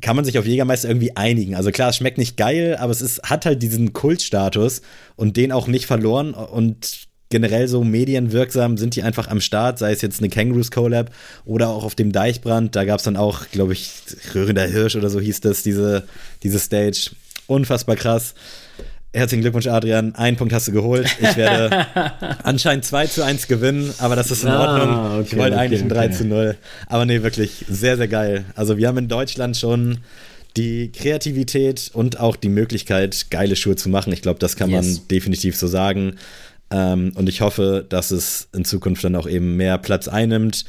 kann man sich auf Jägermeister irgendwie einigen. Also klar, es schmeckt nicht geil, aber es ist, hat halt diesen Kultstatus und den auch nicht verloren und generell so medienwirksam sind die einfach am Start, sei es jetzt eine Kangaroos Collab oder auch auf dem Deichbrand. Da gab es dann auch, glaube ich, Röhrender Hirsch oder so hieß das, diese, diese Stage. Unfassbar krass. Herzlichen Glückwunsch, Adrian. Einen Punkt hast du geholt. Ich werde anscheinend 2 zu 1 gewinnen, aber das ist in ah, Ordnung. Ah, okay, ich wollte okay, eigentlich ein 3 okay. zu 0. Aber nee, wirklich sehr, sehr geil. Also wir haben in Deutschland schon die Kreativität und auch die Möglichkeit, geile Schuhe zu machen. Ich glaube, das kann yes. man definitiv so sagen. Ähm, und ich hoffe, dass es in Zukunft dann auch eben mehr Platz einnimmt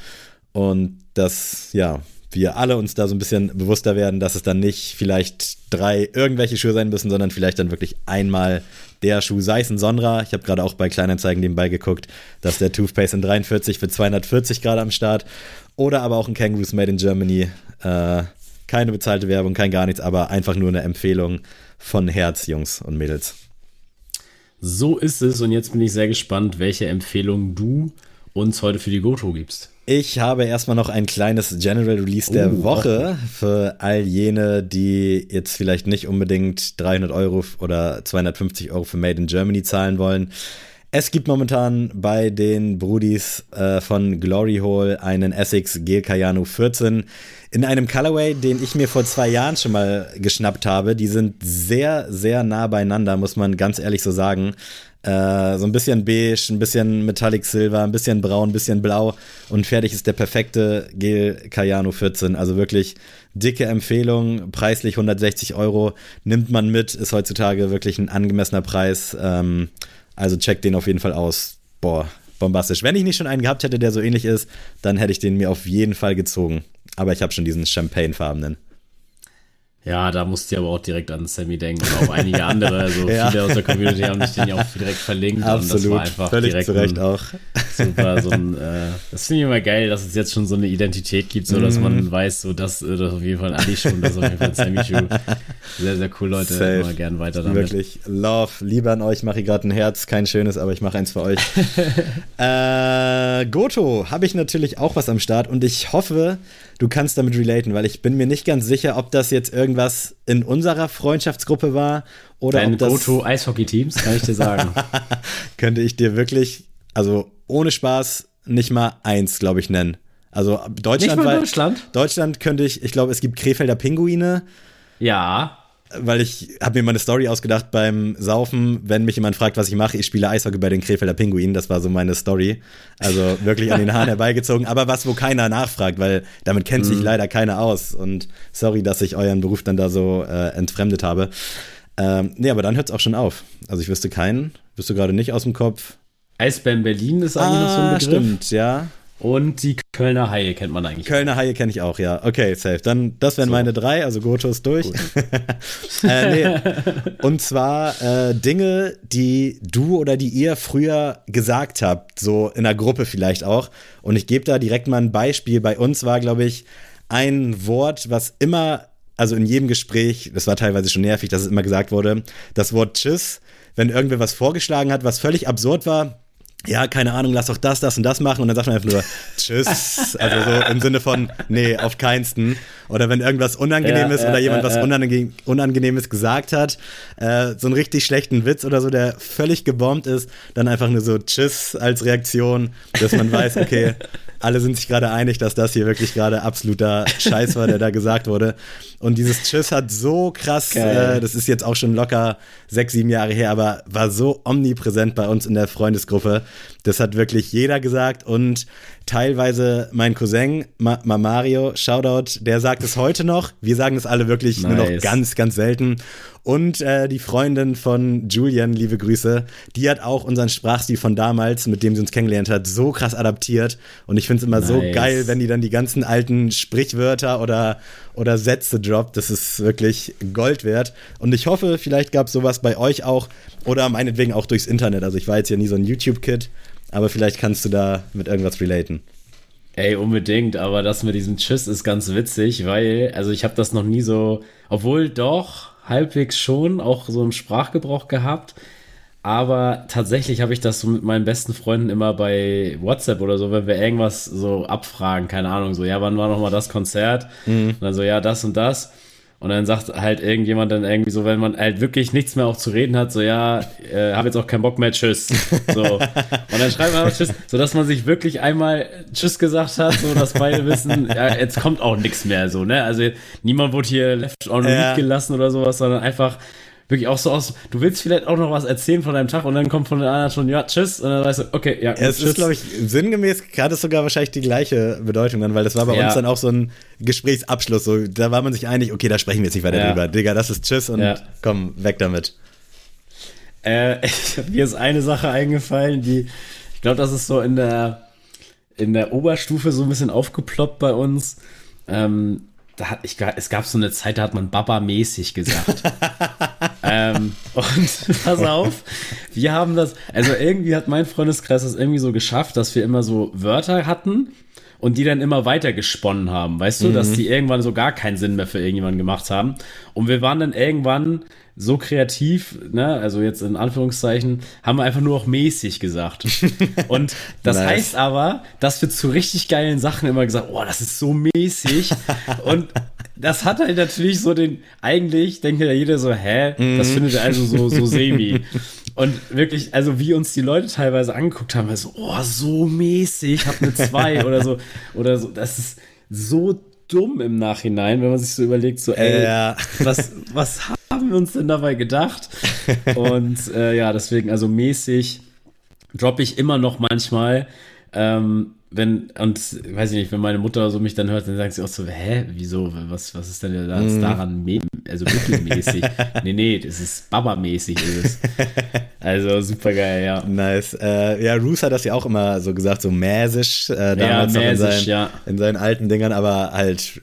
und dass, ja, wir alle uns da so ein bisschen bewusster werden, dass es dann nicht vielleicht drei irgendwelche Schuhe sein müssen, sondern vielleicht dann wirklich einmal der Schuh, sei es ein Sonra. Ich habe gerade auch bei Kleinanzeigen nebenbei geguckt, dass der Toothpaste in 43 für 240 gerade am Start. Oder aber auch ein Kangaroos Made in Germany. Äh, keine bezahlte Werbung, kein gar nichts, aber einfach nur eine Empfehlung von Herz, Jungs und Mädels. So ist es und jetzt bin ich sehr gespannt, welche Empfehlung du uns heute für die GoTo gibst. Ich habe erstmal noch ein kleines General Release der oh, Woche für all jene, die jetzt vielleicht nicht unbedingt 300 Euro oder 250 Euro für Made in Germany zahlen wollen. Es gibt momentan bei den Brudis äh, von Glory Hole einen Essex Gel Cayano 14 in einem Colorway, den ich mir vor zwei Jahren schon mal geschnappt habe. Die sind sehr, sehr nah beieinander, muss man ganz ehrlich so sagen. Äh, so ein bisschen beige, ein bisschen Metallic Silver, ein bisschen braun, ein bisschen blau und fertig ist der perfekte Gel Cayano 14. Also wirklich dicke Empfehlung, preislich 160 Euro, nimmt man mit, ist heutzutage wirklich ein angemessener Preis. Ähm, also check den auf jeden Fall aus. Boah, bombastisch. Wenn ich nicht schon einen gehabt hätte, der so ähnlich ist, dann hätte ich den mir auf jeden Fall gezogen. Aber ich habe schon diesen Champagne-farbenen. Ja, da musste ich aber auch direkt an Sammy denken und auch einige andere. Also ja. viele aus der Community haben mich den ja auch direkt verlinkt. Absolut. Und das war einfach Völlig direkt zurecht auch. Super, so ein, äh, das finde ich immer geil, dass es jetzt schon so eine Identität gibt, so dass mm. man weiß, so das, äh, das auf jeden Fall ein Adi-Schuh und das ist auf jeden Fall ein Sammy-Schuh. Sehr, sehr cool, Leute. Safe. Immer gern weiter damit. Wirklich, love. Lieber an euch mache ich gerade ein Herz. Kein schönes, aber ich mache eins für euch. äh, Goto habe ich natürlich auch was am Start und ich hoffe, du kannst damit relaten, weil ich bin mir nicht ganz sicher, ob das jetzt irgendwas in unserer Freundschaftsgruppe war oder Dein ob das Go-To-Eishockey-Teams, kann ich dir sagen. könnte ich dir wirklich, also ohne Spaß, nicht mal eins, glaube ich, nennen. Also Deutschland, Deutschland? Deutschland könnte ich, ich glaube, es gibt Krefelder Pinguine. Ja weil ich habe mir mal eine Story ausgedacht beim Saufen, wenn mich jemand fragt, was ich mache, ich spiele Eishockey bei den Krefelder Pinguinen, das war so meine Story. Also wirklich an den Haaren herbeigezogen, aber was, wo keiner nachfragt, weil damit kennt sich mhm. leider keiner aus und sorry, dass ich euren Beruf dann da so äh, entfremdet habe. Ähm, nee, aber dann hört es auch schon auf. Also ich wüsste keinen, wüsste gerade nicht aus dem Kopf. Eisbären Berlin ist eigentlich ah, noch so ein ah, Begriff. stimmt, ja. Und die Kölner Haie kennt man eigentlich. Kölner Haie kenne ich auch, ja. Okay, safe. Dann, das wären so. meine drei, also Goto ist durch. äh, nee. Und zwar äh, Dinge, die du oder die ihr früher gesagt habt, so in der Gruppe vielleicht auch. Und ich gebe da direkt mal ein Beispiel. Bei uns war, glaube ich, ein Wort, was immer, also in jedem Gespräch, das war teilweise schon nervig, dass es immer gesagt wurde, das Wort Tschüss, wenn irgendwer was vorgeschlagen hat, was völlig absurd war, ja, keine Ahnung, lass doch das, das und das machen und dann sagt man einfach nur Tschüss. Also so im Sinne von, nee, auf keinsten. Oder wenn irgendwas unangenehm ja, ist ja, oder jemand ja, was unangenehm, Unangenehmes gesagt hat, äh, so einen richtig schlechten Witz oder so, der völlig gebombt ist, dann einfach nur so Tschüss als Reaktion, dass man weiß, okay, alle sind sich gerade einig, dass das hier wirklich gerade absoluter Scheiß war, der da gesagt wurde. Und dieses Tschüss hat so krass, äh, das ist jetzt auch schon locker sechs, sieben Jahre her, aber war so omnipräsent bei uns in der Freundesgruppe. Das hat wirklich jeder gesagt und teilweise mein Cousin Ma, Ma Mario, Shoutout, der sagt es heute noch. Wir sagen es alle wirklich nice. nur noch ganz, ganz selten. Und äh, die Freundin von Julian, liebe Grüße, die hat auch unseren Sprachstil von damals, mit dem sie uns kennengelernt hat, so krass adaptiert. Und ich finde es immer nice. so geil, wenn die dann die ganzen alten Sprichwörter oder, oder Sätze droppt. Das ist wirklich Gold wert. Und ich hoffe, vielleicht gab es sowas bei euch auch oder meinetwegen auch durchs Internet. Also ich war jetzt ja nie so ein YouTube-Kid, aber vielleicht kannst du da mit irgendwas relaten. Ey, unbedingt, aber das mit diesem Tschüss ist ganz witzig, weil, also ich habe das noch nie so, obwohl doch, halbwegs schon, auch so im Sprachgebrauch gehabt. Aber tatsächlich habe ich das so mit meinen besten Freunden immer bei WhatsApp oder so, wenn wir irgendwas so abfragen, keine Ahnung, so, ja, wann war nochmal das Konzert? Mhm. Und dann so, ja, das und das. Und dann sagt halt irgendjemand dann irgendwie so, wenn man halt wirklich nichts mehr auch zu reden hat, so ja, äh, habe jetzt auch keinen Bock mehr, tschüss. So. Und dann schreibt man auch tschüss, sodass man sich wirklich einmal tschüss gesagt hat, so dass beide wissen, ja, jetzt kommt auch nichts mehr so, ne? Also niemand wurde hier left on read ja. gelassen oder sowas, sondern einfach wirklich auch so aus, du willst vielleicht auch noch was erzählen von deinem Tag und dann kommt von der anderen schon, ja, tschüss, und dann weißt du, okay, ja, Es tschüss. ist, glaube ich, sinngemäß hat es sogar wahrscheinlich die gleiche Bedeutung dann, weil das war bei ja. uns dann auch so ein Gesprächsabschluss, so, da war man sich einig, okay, da sprechen wir jetzt nicht weiter ja. drüber, Digga, das ist tschüss und ja. komm, weg damit. Äh, mir ist eine Sache eingefallen, die, ich glaube, das ist so in der, in der Oberstufe so ein bisschen aufgeploppt bei uns. Ähm, da hat, ich, es gab so eine Zeit, da hat man Baba-mäßig gesagt. ähm, und pass auf, wir haben das, also irgendwie hat mein Freundeskreis das irgendwie so geschafft, dass wir immer so Wörter hatten und die dann immer weiter gesponnen haben, weißt du, mhm. dass die irgendwann so gar keinen Sinn mehr für irgendjemanden gemacht haben. Und wir waren dann irgendwann so kreativ, ne, also jetzt in Anführungszeichen, haben wir einfach nur auch mäßig gesagt. Und das nice. heißt aber, dass wir zu richtig geilen Sachen immer gesagt, oh, das ist so mäßig. Und das hat halt natürlich so den, eigentlich denkt ja jeder so, hä, das mhm. findet er also so, so semi. Und wirklich, also wie uns die Leute teilweise angeguckt haben, so, oh, so mäßig, hab eine 2 oder so, oder so, das ist so dumm im Nachhinein, wenn man sich so überlegt, so, ey, ja. was, was haben wir uns denn dabei gedacht? Und äh, ja, deswegen, also mäßig droppe ich immer noch manchmal. Ähm, wenn, und weiß ich nicht, wenn meine Mutter so mich dann hört, dann sagt sie auch so, hä, wieso, was, was ist denn das mm. daran, also mittelmäßig? nee, nee, das ist Baba-mäßig. Also super geil, ja. Nice. Äh, ja, Roos hat das ja auch immer so gesagt, so mäßig, äh, damals ja, mäßig, in, seinen, ja. in seinen alten Dingern, aber halt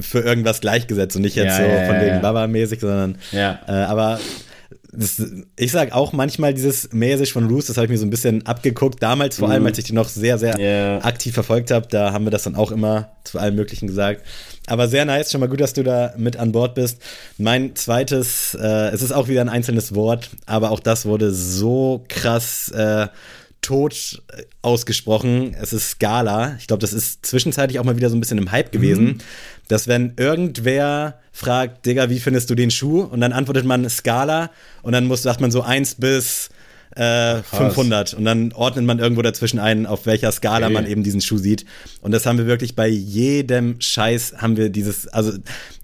für irgendwas gleichgesetzt und nicht jetzt ja, so von wegen Baba-mäßig, sondern ja. Äh, aber das, ich sag auch manchmal dieses mäßig von Roos, das habe ich mir so ein bisschen abgeguckt. Damals vor mhm. allem, als ich die noch sehr, sehr yeah. aktiv verfolgt habe, da haben wir das dann auch immer zu allem Möglichen gesagt. Aber sehr nice, schon mal gut, dass du da mit an Bord bist. Mein zweites, äh, es ist auch wieder ein einzelnes Wort, aber auch das wurde so krass äh, tot äh, ausgesprochen. Es ist Scala. Ich glaube, das ist zwischenzeitlich auch mal wieder so ein bisschen im Hype gewesen, mhm. Dass wenn irgendwer fragt, Digga, wie findest du den Schuh? Und dann antwortet man Scala und dann muss, sagt man so 1 bis äh, 500 und dann ordnet man irgendwo dazwischen ein, auf welcher Skala okay. man eben diesen Schuh sieht. Und das haben wir wirklich bei jedem Scheiß haben wir dieses, also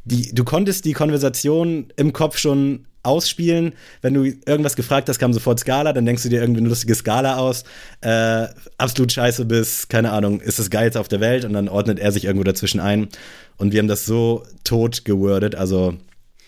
die, du konntest die Konversation im Kopf schon ausspielen. Wenn du irgendwas gefragt hast, kam sofort Skala, dann denkst du dir irgendwie eine lustige Skala aus. Äh, absolut scheiße bis, keine Ahnung, ist das geilste auf der Welt und dann ordnet er sich irgendwo dazwischen ein. Und wir haben das so tot gewordet, also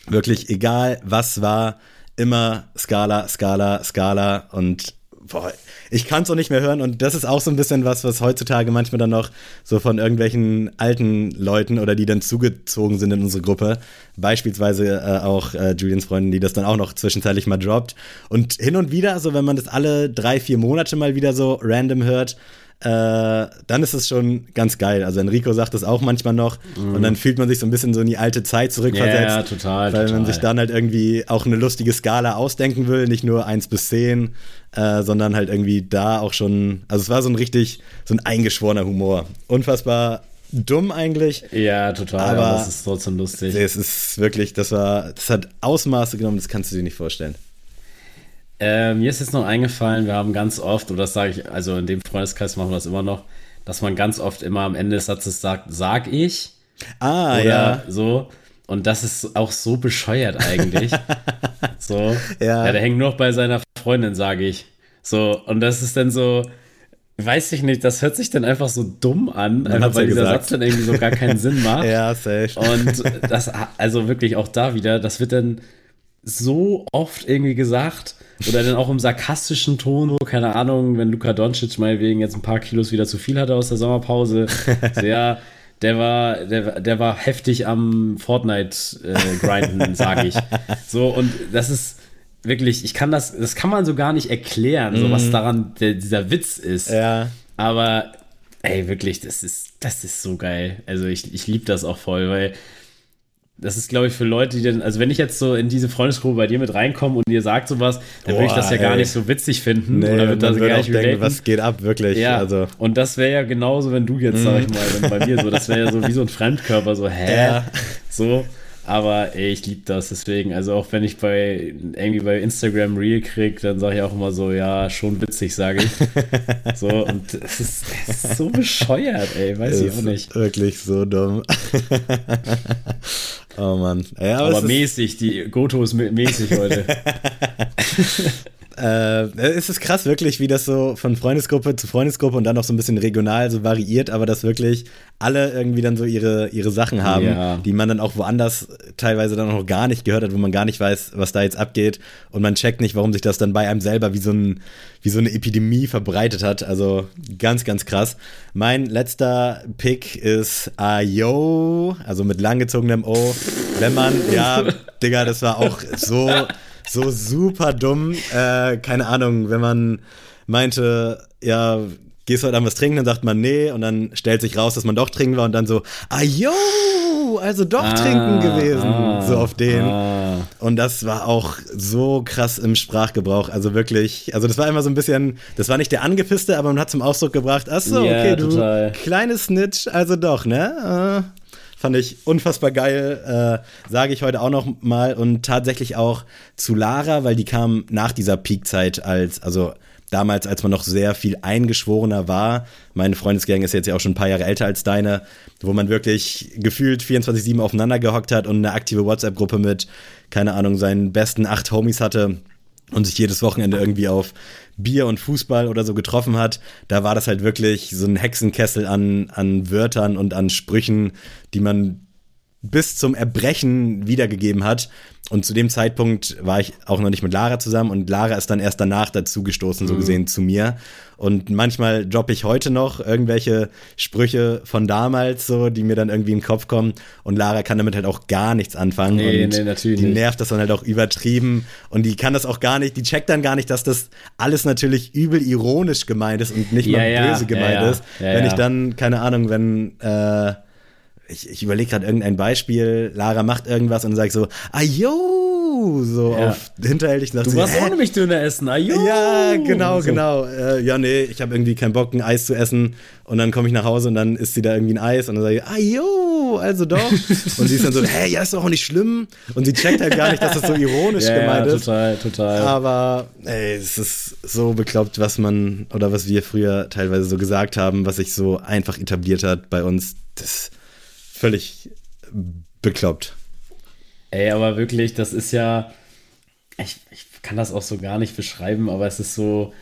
wirklich egal was war, immer Skala, Skala, Skala und boah, ich kann es auch nicht mehr hören und das ist auch so ein bisschen was, was heutzutage manchmal dann noch so von irgendwelchen alten Leuten oder die dann zugezogen sind in unsere Gruppe, beispielsweise äh, auch äh, Julians Freundin, die das dann auch noch zwischenzeitlich mal droppt und hin und wieder, so wenn man das alle drei, vier Monate mal wieder so random hört, äh, dann ist es schon ganz geil. Also Enrico sagt das auch manchmal noch mm. und dann fühlt man sich so ein bisschen so in die alte Zeit zurückversetzt. Ja, ja total. Weil total. man sich dann halt irgendwie auch eine lustige Skala ausdenken will, nicht nur 1 bis 10, äh, sondern halt irgendwie da auch schon, also es war so ein richtig, so ein eingeschworener Humor. Unfassbar dumm eigentlich. Ja, total. Aber, aber das ist trotzdem lustig. Es ist wirklich, das war, das hat Ausmaße genommen, das kannst du dir nicht vorstellen. Äh, mir ist jetzt noch eingefallen, wir haben ganz oft, oder das sage ich, also in dem Freundeskreis machen wir das immer noch, dass man ganz oft immer am Ende des Satzes sagt, sag ich. Ah, oder ja. So. Und das ist auch so bescheuert eigentlich. so. Ja. ja. Der hängt nur noch bei seiner Freundin, sage ich. So. Und das ist dann so, weiß ich nicht, das hört sich dann einfach so dumm an, einfach weil ja dieser gesagt. Satz dann irgendwie so gar keinen Sinn macht. ja, safe. Und das, also wirklich auch da wieder, das wird dann so oft irgendwie gesagt oder dann auch im sarkastischen Ton, keine Ahnung, wenn Luka Doncic mal wegen jetzt ein paar Kilos wieder zu viel hatte aus der Sommerpause, sehr, der war, der, der war heftig am Fortnite äh, grinden, sage ich. So, und das ist wirklich, ich kann das, das kann man so gar nicht erklären, so was mhm. daran der, dieser Witz ist. Ja. Aber ey, wirklich, das ist, das ist so geil. Also ich, ich liebe das auch voll, weil das ist, glaube ich, für Leute, die dann, also wenn ich jetzt so in diese Freundesgruppe bei dir mit reinkomme und ihr sagt sowas, dann würde ich das ja ey. gar nicht so witzig finden. Nee, oder würde das gar nicht denken, was geht ab, wirklich. Ja, also. und das wäre ja genauso, wenn du jetzt, sag ich mal, wenn bei mir so, das wäre ja so wie so ein Fremdkörper, so, hä? Ja. So. Aber ey, ich liebe das deswegen. Also auch wenn ich bei irgendwie bei Instagram Reel krieg, dann sage ich auch immer so, ja, schon witzig, sage ich. so, und es ist, ist, so bescheuert, ey, weiß ich auch nicht. Wirklich so dumm. oh Mann. Ja, aber, aber mäßig, die Goto ist mäßig heute. äh, es ist krass wirklich, wie das so von Freundesgruppe zu Freundesgruppe und dann noch so ein bisschen regional so variiert, aber dass wirklich alle irgendwie dann so ihre, ihre Sachen haben, ja. die man dann auch woanders teilweise dann noch gar nicht gehört hat, wo man gar nicht weiß, was da jetzt abgeht und man checkt nicht, warum sich das dann bei einem selber wie so, ein, wie so eine Epidemie verbreitet hat. Also ganz, ganz krass. Mein letzter Pick ist Ayo, also mit langgezogenem O. Wenn man, ja, Digga, das war auch so so super dumm. Äh, keine Ahnung, wenn man meinte, ja, gehst du heute Abend was trinken, dann sagt man nee und dann stellt sich raus, dass man doch trinken war und dann so, ah yo, also doch ah, trinken gewesen, ah, so auf den. Ah. Und das war auch so krass im Sprachgebrauch, also wirklich, also das war immer so ein bisschen, das war nicht der angepisste, aber man hat zum Ausdruck gebracht, ach so, yeah, okay, du total. kleines Snitch, also doch, ne? Fand ich unfassbar geil, äh, sage ich heute auch noch mal. Und tatsächlich auch zu Lara, weil die kam nach dieser Peakzeit als, also damals, als man noch sehr viel eingeschworener war. Meine Freundesgang ist jetzt ja auch schon ein paar Jahre älter als deine, wo man wirklich gefühlt 24-7 aufeinander gehockt hat und eine aktive WhatsApp-Gruppe mit, keine Ahnung, seinen besten acht Homies hatte und sich jedes Wochenende irgendwie auf Bier und Fußball oder so getroffen hat, da war das halt wirklich so ein Hexenkessel an, an Wörtern und an Sprüchen, die man bis zum Erbrechen wiedergegeben hat. Und zu dem Zeitpunkt war ich auch noch nicht mit Lara zusammen und Lara ist dann erst danach dazu gestoßen, so mhm. gesehen, zu mir. Und manchmal droppe ich heute noch irgendwelche Sprüche von damals, so, die mir dann irgendwie in den Kopf kommen. Und Lara kann damit halt auch gar nichts anfangen. Nee, und nee, natürlich die nervt das dann halt auch übertrieben. Und die kann das auch gar nicht, die checkt dann gar nicht, dass das alles natürlich übel ironisch gemeint ist und nicht ja, mal ja, böse gemeint ja, ist. wenn ich dann, keine Ahnung, wenn, äh, ich, ich überlege gerade irgendein Beispiel, Lara macht irgendwas und dann sag ich so, ayo, so ja. auf hinterhältig. Du warst auch nämlich Döner essen, ayo. Ja, genau, so. genau. Äh, ja, nee, ich habe irgendwie keinen Bock, ein Eis zu essen und dann komme ich nach Hause und dann isst sie da irgendwie ein Eis und dann sage ich, ayo, also doch. und sie ist dann so, hä, ja, ist doch auch nicht schlimm. Und sie checkt halt gar nicht, dass das so ironisch ja, gemeint ja, ist. total, total. Aber, ey, es ist so bekloppt, was man, oder was wir früher teilweise so gesagt haben, was sich so einfach etabliert hat bei uns. Das völlig bekloppt. Ey, aber wirklich, das ist ja. Ich, ich kann das auch so gar nicht beschreiben, aber es ist so.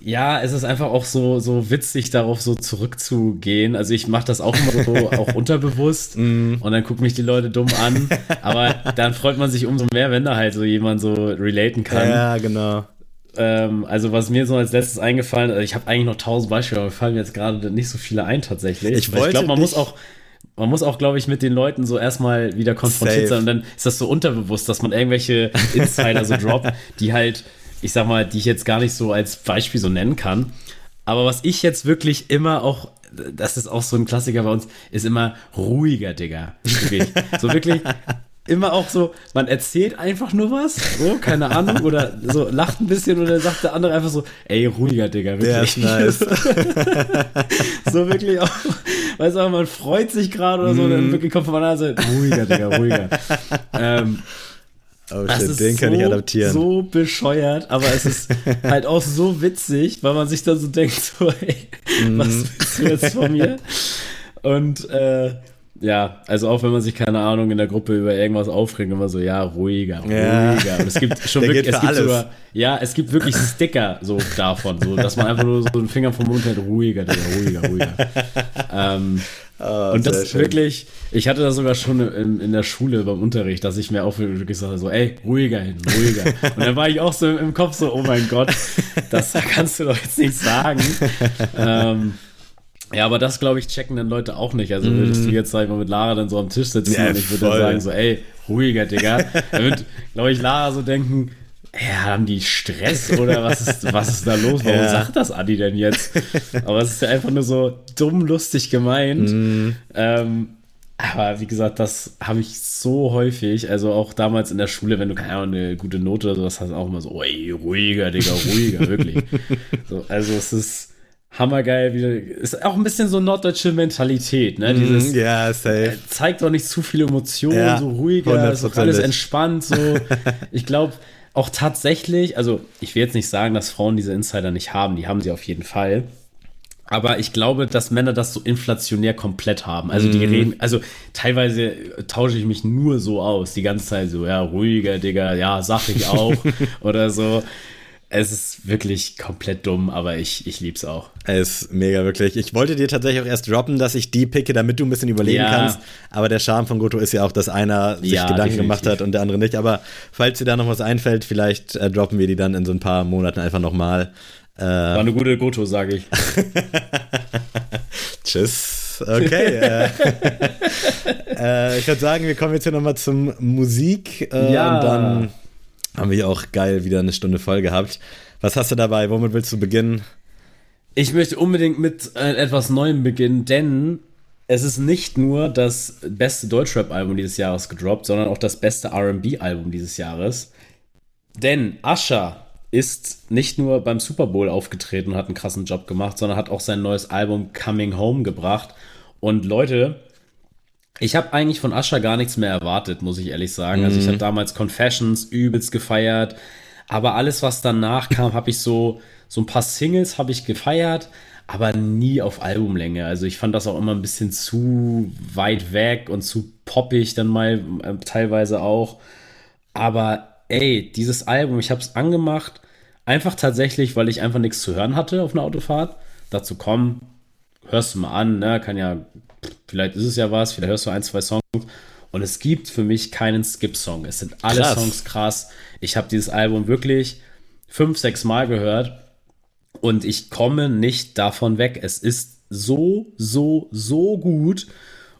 Ja, es ist einfach auch so, so witzig, darauf so zurückzugehen. Also ich mache das auch immer so, auch unterbewusst. Mm. Und dann gucken mich die Leute dumm an. Aber dann freut man sich umso mehr, wenn da halt so jemand so relaten kann. Ja, genau. Ähm, also was mir so als letztes eingefallen, also ich habe eigentlich noch tausend Beispiele, aber fallen mir jetzt gerade nicht so viele ein tatsächlich. Ich, ich glaube, man muss auch man muss auch, glaube ich, mit den Leuten so erstmal wieder konfrontiert Safe. sein und dann ist das so unterbewusst, dass man irgendwelche Insider so droppt, die halt, ich sag mal, die ich jetzt gar nicht so als Beispiel so nennen kann. Aber was ich jetzt wirklich immer auch, das ist auch so ein Klassiker bei uns, ist immer ruhiger, Digga. Wirklich. So wirklich immer auch so, man erzählt einfach nur was, so, keine Ahnung, oder so lacht ein bisschen und dann sagt der andere einfach so, ey, ruhiger, Digga, wirklich. Der ist nice. so wirklich auch, weißt du, man freut sich gerade oder so, mm. dann mhm. wirklich kommt von meiner Seite, ruhiger, Digga, ruhiger. ähm, Oh shit, den kann so, ich adaptieren. so bescheuert, aber es ist halt auch so witzig, weil man sich dann so denkt, so, ey, mm. was willst du jetzt von mir? Und äh, ja, also auch wenn man sich, keine Ahnung, in der Gruppe über irgendwas aufregt, immer so, ja, ruhiger, ruhiger. Ja. Und es gibt schon wirklich, es gibt sogar, ja, es gibt wirklich Sticker so davon, so, dass man einfach nur so einen Finger vom Mund hält, ruhiger, ruhiger, ruhiger. ähm, oh, und das ist wirklich, ich hatte das sogar schon in, in, der Schule beim Unterricht, dass ich mir auch wirklich sage, so, ey, ruhiger hin, ruhiger. und dann war ich auch so im, im Kopf so, oh mein Gott, das kannst du doch jetzt nicht sagen. ähm, ja, aber das, glaube ich, checken dann Leute auch nicht. Also würdest du mm. jetzt, sag ich mal, mit Lara dann so am Tisch sitzen ja, und ich würde dann sagen so, ey, ruhiger, Digga. Dann wird, glaube ich, Lara so denken, ja, haben die Stress oder was ist, was ist da los? Warum ja. sagt das Adi denn jetzt? Aber es ist ja einfach nur so dumm, lustig gemeint. Mm. Ähm, aber wie gesagt, das habe ich so häufig, also auch damals in der Schule, wenn du keine Ahnung, eine gute Note oder sowas hast, auch immer so, ey, ruhiger, Digga, ruhiger, wirklich. So, also es ist, hammergeil. Wieder, ist auch ein bisschen so norddeutsche Mentalität, ne? Dieses, ja, safe. Äh, zeigt doch nicht zu viele Emotionen, ja, so ruhiger, so alles entspannt, so. ich glaube auch tatsächlich, also ich will jetzt nicht sagen, dass Frauen diese Insider nicht haben, die haben sie auf jeden Fall. Aber ich glaube, dass Männer das so inflationär komplett haben. Also die mm. reden, also teilweise tausche ich mich nur so aus, die ganze Zeit so, ja, ruhiger, Digga, ja, sag ich auch. oder so. Es ist wirklich komplett dumm, aber ich, ich lieb's auch. Es ist mega, wirklich. Ich wollte dir tatsächlich auch erst droppen, dass ich die picke, damit du ein bisschen überlegen ja. kannst. Aber der Charme von Goto ist ja auch, dass einer sich ja, Gedanken definitiv. gemacht hat und der andere nicht. Aber falls dir da noch was einfällt, vielleicht äh, droppen wir die dann in so ein paar Monaten einfach nochmal. Äh, War eine gute Goto, sage ich. Tschüss. Okay. äh, äh, ich würde sagen, wir kommen jetzt hier nochmal zum Musik. Äh, ja. Und dann haben wir auch geil wieder eine Stunde voll gehabt. Was hast du dabei? Womit willst du beginnen? Ich möchte unbedingt mit äh, etwas Neuem beginnen, denn es ist nicht nur das beste Deutschrap-Album dieses Jahres gedroppt, sondern auch das beste RB-Album dieses Jahres. Denn Usher ist nicht nur beim Super Bowl aufgetreten und hat einen krassen Job gemacht, sondern hat auch sein neues Album Coming Home gebracht. Und Leute, ich habe eigentlich von Ascher gar nichts mehr erwartet, muss ich ehrlich sagen. Also ich habe mhm. damals Confessions übelst gefeiert, aber alles, was danach kam, habe ich so so ein paar Singles habe ich gefeiert, aber nie auf Albumlänge. Also ich fand das auch immer ein bisschen zu weit weg und zu poppig dann mal äh, teilweise auch. Aber ey, dieses Album, ich habe es angemacht, einfach tatsächlich, weil ich einfach nichts zu hören hatte auf einer Autofahrt. Dazu kommen, hörst du mal an, ne? kann ja vielleicht ist es ja was, vielleicht hörst du ein, zwei Songs. Und es gibt für mich keinen Skip-Song. Es sind alle krass. Songs krass. Ich habe dieses Album wirklich fünf, sechs Mal gehört und ich komme nicht davon weg. Es ist so, so, so gut.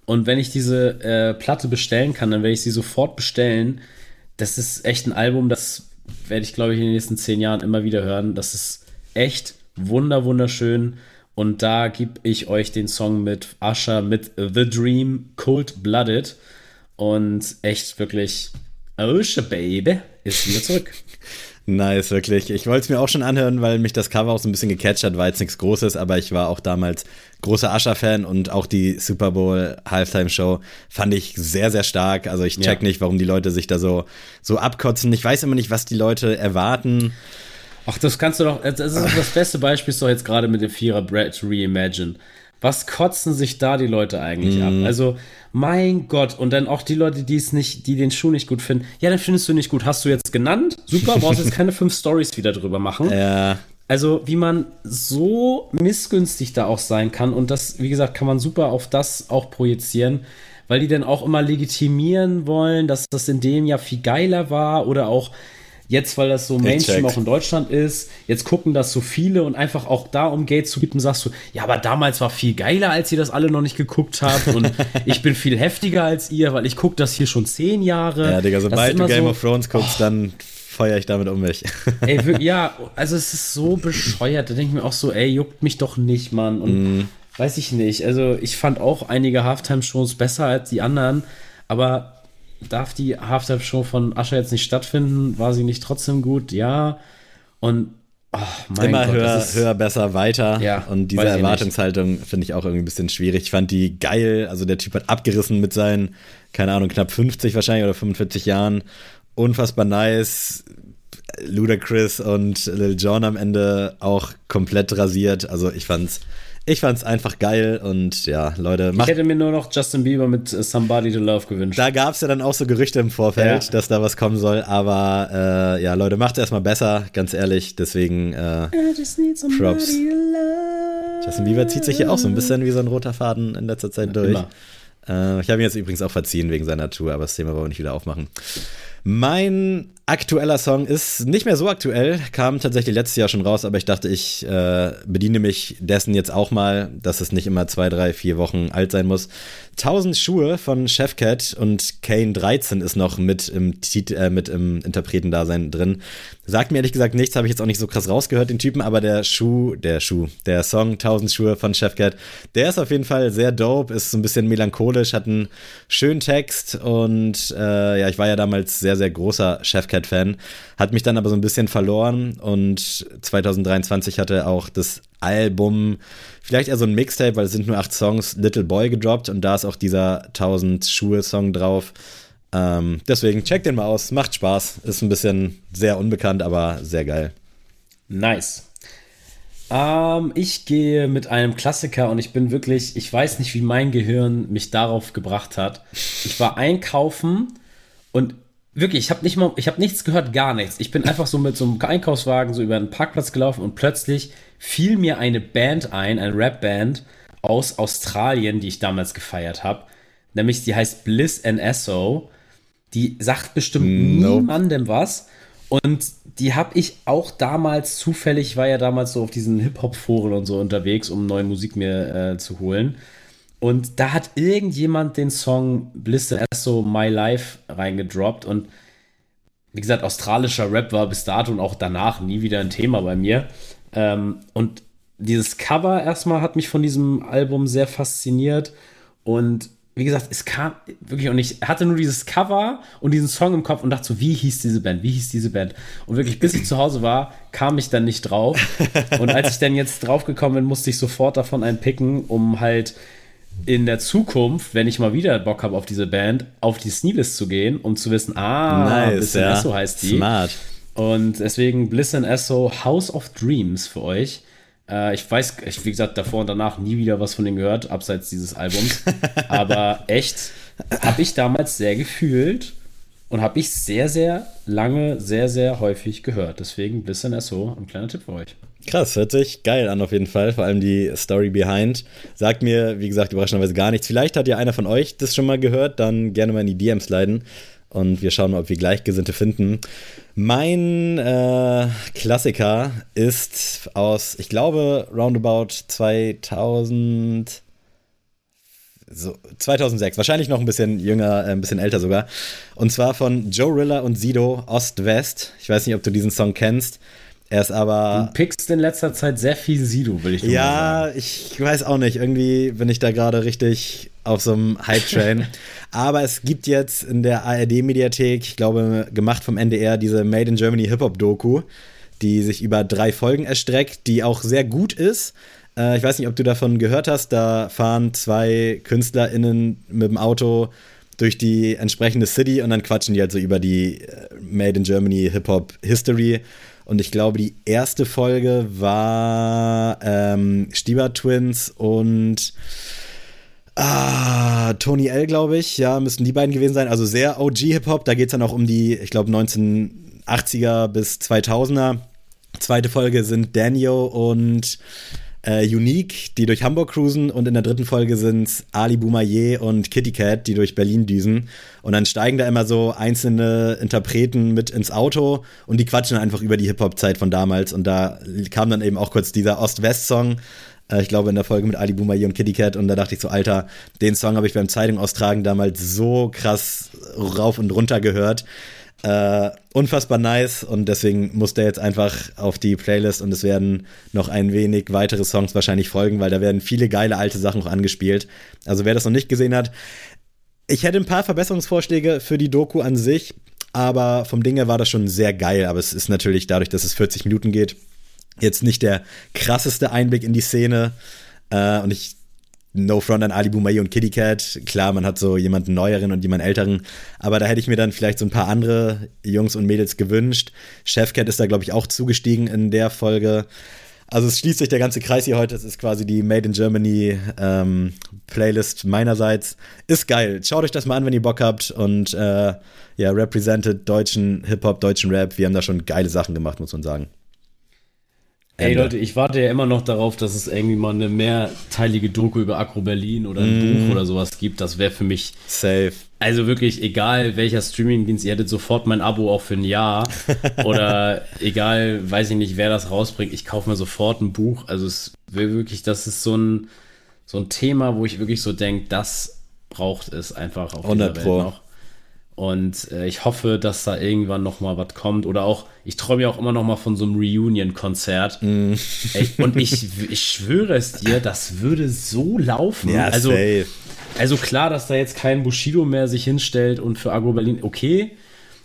Und wenn ich diese äh, Platte bestellen kann, dann werde ich sie sofort bestellen. Das ist echt ein Album, das werde ich, glaube ich, in den nächsten zehn Jahren immer wieder hören. Das ist echt wunder, wunderschön. Und da gebe ich euch den Song mit Usher mit The Dream Cold Blooded. Und echt wirklich, Usher Baby ist wieder zurück. Nice, wirklich. Ich wollte es mir auch schon anhören, weil mich das Cover auch so ein bisschen gecatcht hat, war jetzt nichts Großes, aber ich war auch damals großer Usher-Fan und auch die Super Bowl Halftime-Show fand ich sehr, sehr stark. Also ich check ja. nicht, warum die Leute sich da so, so abkotzen. Ich weiß immer nicht, was die Leute erwarten. Ach, das kannst du doch, das ist das beste Beispiel ist doch jetzt gerade mit dem Vierer Brett Reimagine. Was kotzen sich da die Leute eigentlich mm. ab? Mhm. Also, mein Gott, und dann auch die Leute, die es nicht, die den Schuh nicht gut finden. Ja, dann findest du nicht gut. Hast du jetzt genannt? Super, brauchst jetzt keine fünf Stories wieder drüber machen. Ja. Also, wie man so missgünstig da auch sein kann. Und das, wie gesagt, kann man super auf das auch projizieren, weil die dann auch immer legitimieren wollen, dass das in dem Jahr viel geiler war oder auch Jetzt, weil das so Mainstream auch in Deutschland ist, jetzt gucken das so viele und einfach auch da, um Geld zu bieten, sagst du, ja, aber damals war viel geiler, als ihr das alle noch nicht geguckt habt und ich bin viel heftiger als ihr, weil ich gucke das hier schon zehn Jahre. Ja, Digga, sobald du Game so, of Thrones guckst, oh, dann feuere ich damit um mich. ey, ja, also es ist so bescheuert. Da denke ich mir auch so, ey, juckt mich doch nicht, Mann. Und mm. weiß ich nicht. Also ich fand auch einige Halftime-Shows besser als die anderen, aber darf die Halftime-Show von Ascher jetzt nicht stattfinden? War sie nicht trotzdem gut? Ja. Und Oh, Immer Gott, höher, höher, besser, weiter. Ja, und diese Erwartungshaltung finde ich auch irgendwie ein bisschen schwierig. Ich fand die geil. Also der Typ hat abgerissen mit seinen, keine Ahnung, knapp 50 wahrscheinlich oder 45 Jahren. Unfassbar nice. Ludacris und Lil Jon am Ende auch komplett rasiert. Also ich fand's ich fand es einfach geil und ja, Leute. Ich hätte mir nur noch Justin Bieber mit Somebody to Love gewünscht. Da gab es ja dann auch so Gerüchte im Vorfeld, ja. dass da was kommen soll, aber äh, ja, Leute, macht es erstmal besser, ganz ehrlich. Deswegen äh, Props. Justin Bieber zieht sich hier auch so ein bisschen wie so ein roter Faden in letzter Zeit durch. Äh, ich habe ihn jetzt übrigens auch verziehen wegen seiner Tour, aber das Thema wollen wir nicht wieder aufmachen. Mein aktueller Song ist nicht mehr so aktuell, kam tatsächlich letztes Jahr schon raus, aber ich dachte, ich äh, bediene mich dessen jetzt auch mal, dass es nicht immer zwei, drei, vier Wochen alt sein muss. 1000 Schuhe von Chefcat und Kane 13 ist noch mit im, äh, mit im Interpretendasein drin. Sagt mir ehrlich gesagt nichts, habe ich jetzt auch nicht so krass rausgehört, den Typen, aber der Schuh, der Schuh, der Song 1000 Schuhe von Chefcat, der ist auf jeden Fall sehr dope, ist so ein bisschen melancholisch, hat einen schönen Text und äh, ja, ich war ja damals sehr, sehr großer Chefcat-Fan, hat mich dann aber so ein bisschen verloren und 2023 hatte auch das Album, vielleicht eher so ein Mixtape, weil es sind nur acht Songs, Little Boy gedroppt und da ist auch dieser 1000 Schuhe-Song drauf. Ähm, deswegen checkt den mal aus, macht Spaß. Ist ein bisschen sehr unbekannt, aber sehr geil. Nice. Ähm, ich gehe mit einem Klassiker und ich bin wirklich, ich weiß nicht, wie mein Gehirn mich darauf gebracht hat. Ich war einkaufen und wirklich, ich habe nicht mal, ich habe nichts gehört, gar nichts. Ich bin einfach so mit so einem Einkaufswagen so über einen Parkplatz gelaufen und plötzlich fiel mir eine Band ein, eine Rapband aus Australien, die ich damals gefeiert habe. Nämlich, die heißt Bliss and Esso die sagt bestimmt nope. niemandem was. Und die habe ich auch damals zufällig, war ja damals so auf diesen Hip-Hop-Foren und so unterwegs, um neue Musik mir äh, zu holen. Und da hat irgendjemand den Song Bliss Esso My Life reingedroppt. Und wie gesagt, australischer Rap war bis dato und auch danach nie wieder ein Thema bei mir. Ähm, und dieses Cover erstmal hat mich von diesem Album sehr fasziniert. Und wie gesagt, es kam wirklich auch nicht, hatte nur dieses Cover und diesen Song im Kopf und dachte so, wie hieß diese Band, wie hieß diese Band? Und wirklich, bis ich zu Hause war, kam ich dann nicht drauf. Und als ich dann jetzt draufgekommen bin, musste ich sofort davon einen picken, um halt in der Zukunft, wenn ich mal wieder Bock habe auf diese Band, auf die Sneelist zu gehen, um zu wissen, ah, nice, Bliss ja. Esso heißt die. Smart. Und deswegen Bliss and Esso House of Dreams für euch. Äh, ich weiß, ich, wie gesagt, davor und danach nie wieder was von denen gehört, abseits dieses Albums. Aber echt, habe ich damals sehr gefühlt und habe ich sehr, sehr lange, sehr, sehr häufig gehört. Deswegen bisschen SO, ein kleiner Tipp für euch. Krass, hört sich geil an auf jeden Fall. Vor allem die Story behind. Sagt mir, wie gesagt, überraschenderweise gar nichts. Vielleicht hat ja einer von euch das schon mal gehört, dann gerne mal in die DMs leiten und wir schauen mal, ob wir Gleichgesinnte finden. Mein äh, Klassiker ist aus, ich glaube, roundabout 2000. So, 2006, wahrscheinlich noch ein bisschen jünger, äh, ein bisschen älter sogar. Und zwar von Joe Rilla und Sido Ost-West. Ich weiß nicht, ob du diesen Song kennst. Er ist aber. Du pickst in letzter Zeit sehr viel Sido, will ich ja, sagen. Ja, ich weiß auch nicht. Irgendwie bin ich da gerade richtig auf so einem Hype-Train. aber es gibt jetzt in der ARD-Mediathek, ich glaube, gemacht vom NDR, diese Made in Germany Hip-Hop-Doku, die sich über drei Folgen erstreckt, die auch sehr gut ist. Äh, ich weiß nicht, ob du davon gehört hast. Da fahren zwei KünstlerInnen mit dem Auto durch die entsprechende City und dann quatschen die halt so über die äh, Made in Germany Hip-Hop History. Und ich glaube, die erste Folge war ähm, Stieber Twins und ah, Tony L, glaube ich. Ja, müssten die beiden gewesen sein. Also sehr OG-Hip-Hop. Da geht es dann auch um die, ich glaube, 1980er bis 2000er. Zweite Folge sind Daniel und äh, Unique, die durch Hamburg cruisen und in der dritten Folge sind Ali Boumaier und Kitty Cat, die durch Berlin düsen. Und dann steigen da immer so einzelne Interpreten mit ins Auto und die quatschen einfach über die Hip-Hop-Zeit von damals. Und da kam dann eben auch kurz dieser Ost-West-Song. Äh, ich glaube, in der Folge mit Ali Boumaier und Kitty Cat. Und da dachte ich so, Alter, den Song habe ich beim Zeitung austragen damals so krass rauf und runter gehört. Äh, unfassbar nice und deswegen muss der jetzt einfach auf die Playlist und es werden noch ein wenig weitere Songs wahrscheinlich folgen, weil da werden viele geile alte Sachen noch angespielt. Also wer das noch nicht gesehen hat, ich hätte ein paar Verbesserungsvorschläge für die Doku an sich, aber vom Ding her war das schon sehr geil. Aber es ist natürlich dadurch, dass es 40 Minuten geht, jetzt nicht der krasseste Einblick in die Szene. Äh, und ich No Front an Ali Boumaier und Kitty Cat. Klar, man hat so jemanden neueren und jemanden älteren, aber da hätte ich mir dann vielleicht so ein paar andere Jungs und Mädels gewünscht. Chefcat ist da, glaube ich, auch zugestiegen in der Folge. Also es schließt sich der ganze Kreis hier heute. Es ist quasi die Made in Germany ähm, Playlist meinerseits. Ist geil. Schaut euch das mal an, wenn ihr Bock habt. Und äh, ja, represented deutschen Hip-Hop, deutschen Rap. Wir haben da schon geile Sachen gemacht, muss man sagen. Ey Leute, ich warte ja immer noch darauf, dass es irgendwie mal eine mehrteilige Doku über Agro Berlin oder ein mm. Buch oder sowas gibt. Das wäre für mich safe. Also wirklich, egal welcher Streamingdienst, ihr hättet sofort mein Abo auch für ein Jahr. oder egal, weiß ich nicht, wer das rausbringt, ich kaufe mir sofort ein Buch. Also es wäre wirklich, das ist so ein, so ein Thema, wo ich wirklich so denke, das braucht es einfach auf 100 dieser Welt Pro. noch. Und äh, ich hoffe, dass da irgendwann noch mal was kommt. Oder auch, ich träume ja auch immer noch mal von so einem Reunion-Konzert. Mm. Und ich, ich schwöre es dir, das würde so laufen. Ja, also, safe. also klar, dass da jetzt kein Bushido mehr sich hinstellt und für Agro Berlin, okay.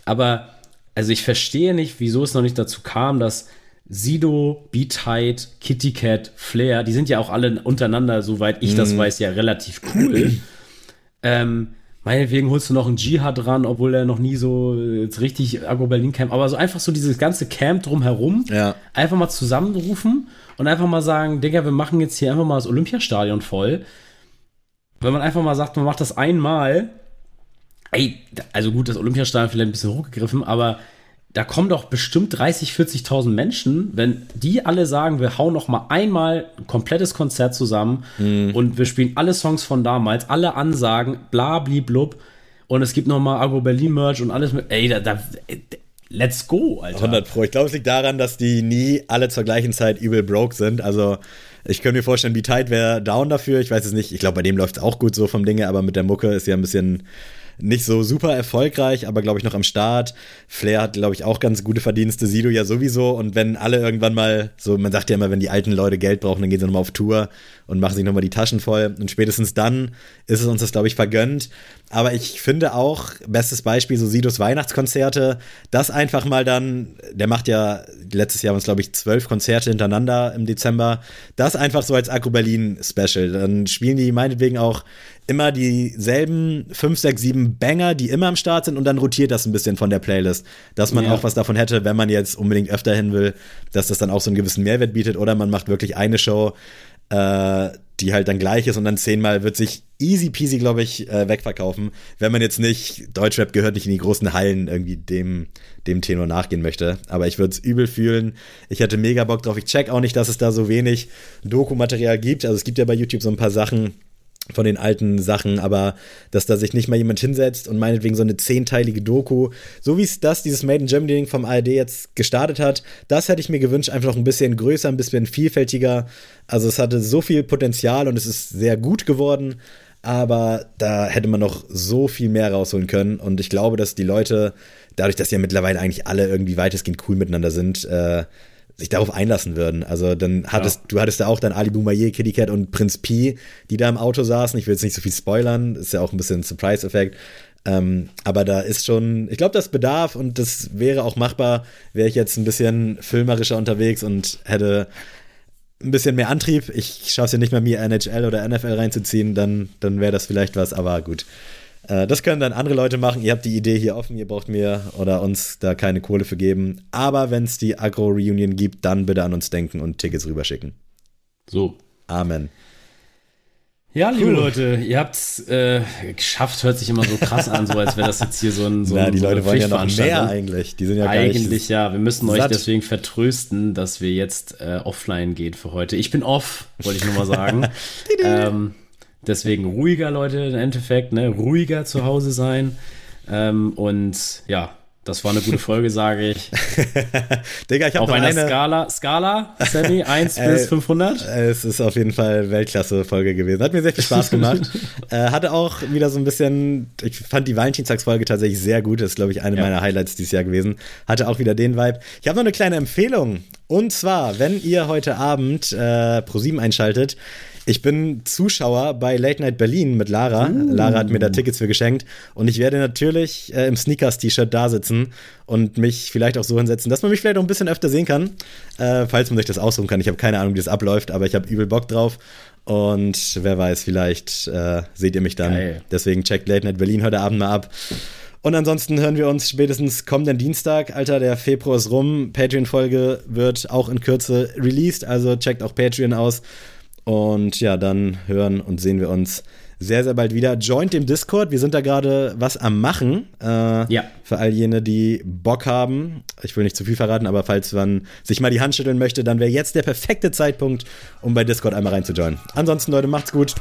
Aber also ich verstehe nicht, wieso es noch nicht dazu kam, dass Sido, B-Tight, Kitty Cat, Flair, die sind ja auch alle untereinander, soweit ich mm. das mhm. weiß, ja relativ cool. ähm, Meinetwegen holst du noch einen Jihad ran, obwohl er noch nie so jetzt richtig Agro Berlin Camp, aber so einfach so dieses ganze Camp drumherum, ja. einfach mal zusammenrufen und einfach mal sagen, Digga, wir machen jetzt hier einfach mal das Olympiastadion voll. Wenn man einfach mal sagt, man macht das einmal, ey, also gut, das Olympiastadion vielleicht ein bisschen hochgegriffen, aber da kommen doch bestimmt 30, 40.000 Menschen, wenn die alle sagen, wir hauen noch mal einmal ein komplettes Konzert zusammen mm. und wir spielen alle Songs von damals, alle Ansagen, bla, blub und es gibt noch mal Agro Berlin Merch und alles mit, ey, da, da let's go, Alter. 100 Pro. Ich glaube, es liegt daran, dass die nie alle zur gleichen Zeit übel broke sind, also ich könnte mir vorstellen, wie tight wäre down dafür. Ich weiß es nicht. Ich glaube, bei dem läuft es auch gut so vom Dinge, aber mit der Mucke ist ja ein bisschen nicht so super erfolgreich, aber glaube ich noch am Start. Flair hat, glaube ich, auch ganz gute Verdienste, Sido ja sowieso. Und wenn alle irgendwann mal, so man sagt ja immer, wenn die alten Leute Geld brauchen, dann gehen sie nochmal auf Tour und machen sich nochmal die Taschen voll. Und spätestens dann ist es uns das, glaube ich, vergönnt. Aber ich finde auch, bestes Beispiel, so Sidos Weihnachtskonzerte, das einfach mal dann, der macht ja letztes Jahr uns, glaube ich, zwölf Konzerte hintereinander im Dezember, das einfach so als Akku Berlin Special. Dann spielen die meinetwegen auch immer dieselben fünf, sechs, sieben Banger, die immer am Start sind und dann rotiert das ein bisschen von der Playlist, dass man ja. auch was davon hätte, wenn man jetzt unbedingt öfter hin will, dass das dann auch so einen gewissen Mehrwert bietet oder man macht wirklich eine Show, äh, die halt dann gleich ist und dann zehnmal wird sich easy peasy, glaube ich, äh, wegverkaufen, wenn man jetzt nicht, Deutschrap gehört nicht in die großen Hallen irgendwie dem, dem Tenor nachgehen möchte. Aber ich würde es übel fühlen. Ich hätte mega Bock drauf. Ich check auch nicht, dass es da so wenig Dokumaterial gibt. Also es gibt ja bei YouTube so ein paar Sachen, von den alten Sachen, aber dass da sich nicht mal jemand hinsetzt und meinetwegen so eine zehnteilige Doku, so wie es das, dieses Made in Germany Ding vom ARD jetzt gestartet hat, das hätte ich mir gewünscht, einfach noch ein bisschen größer, ein bisschen vielfältiger. Also es hatte so viel Potenzial und es ist sehr gut geworden, aber da hätte man noch so viel mehr rausholen können und ich glaube, dass die Leute, dadurch, dass ja mittlerweile eigentlich alle irgendwie weitestgehend cool miteinander sind, äh, sich darauf einlassen würden. Also dann hattest ja. du hattest da auch dann Ali Boumaier, Kitty Cat und Prinz P, die da im Auto saßen. Ich will jetzt nicht so viel spoilern, ist ja auch ein bisschen Surprise-Effekt. Ähm, aber da ist schon, ich glaube, das bedarf und das wäre auch machbar, wäre ich jetzt ein bisschen filmerischer unterwegs und hätte ein bisschen mehr Antrieb. Ich schaffe es ja nicht mehr, mir NHL oder NFL reinzuziehen, dann, dann wäre das vielleicht was, aber gut. Äh, das können dann andere Leute machen. Ihr habt die Idee hier offen, ihr braucht mir oder uns da keine Kohle für geben. Aber wenn es die Agro-Reunion gibt, dann bitte an uns denken und Tickets rüberschicken. So. Amen. Ja, liebe cool. Leute, ihr habt es äh, geschafft, hört sich immer so krass an, so als wäre das jetzt hier so ein so Na, die so Leute wollen ja noch mehr eigentlich. Die sind ja eigentlich ja. Wir müssen satt. euch deswegen vertrösten, dass wir jetzt äh, offline gehen für heute. Ich bin off, wollte ich nur mal sagen. ähm, Deswegen ruhiger, Leute, im Endeffekt, ne? ruhiger zu Hause sein. Ähm, und ja, Das war eine gute Folge, sage ich. Digga, ich habe Auf einer eine... Skala, Skala, Sammy, 1 bis 500? Es ist auf jeden Fall Weltklasse-Folge gewesen. Hat mir sehr viel Spaß gemacht. äh, hatte auch wieder so ein bisschen, ich fand die Valentinstagsfolge tatsächlich sehr gut. Das ist, glaube ich, eine ja. meiner Highlights dieses Jahr gewesen. Hatte auch wieder den Vibe. Ich habe noch eine kleine Empfehlung. Und zwar, wenn ihr heute Abend äh, Pro7 einschaltet, ich bin Zuschauer bei Late Night Berlin mit Lara. Uh. Lara hat mir da Tickets für geschenkt. Und ich werde natürlich äh, im Sneakers-T-Shirt da sitzen und mich vielleicht auch so hinsetzen, dass man mich vielleicht auch ein bisschen öfter sehen kann, äh, falls man sich das aussuchen kann. Ich habe keine Ahnung, wie das abläuft, aber ich habe übel Bock drauf. Und wer weiß, vielleicht äh, seht ihr mich dann. Geil. Deswegen checkt Late Night Berlin heute Abend mal ab. Und ansonsten hören wir uns spätestens kommenden Dienstag. Alter, der Februar ist rum. Patreon-Folge wird auch in Kürze released. Also checkt auch Patreon aus. Und ja, dann hören und sehen wir uns sehr, sehr bald wieder. Joint dem Discord. Wir sind da gerade was am Machen. Äh, ja. Für all jene, die Bock haben. Ich will nicht zu viel verraten, aber falls man sich mal die Hand schütteln möchte, dann wäre jetzt der perfekte Zeitpunkt, um bei Discord einmal reinzujoinen. Ansonsten, Leute, macht's gut.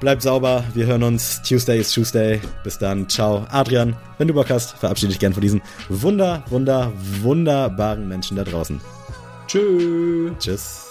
Bleibt sauber. Wir hören uns. Tuesday ist Tuesday. Bis dann. Ciao. Adrian, wenn du Bock hast, verabschiede dich gern von diesen wunder, wunder, wunderbaren Menschen da draußen. Tschüss. Tschüss.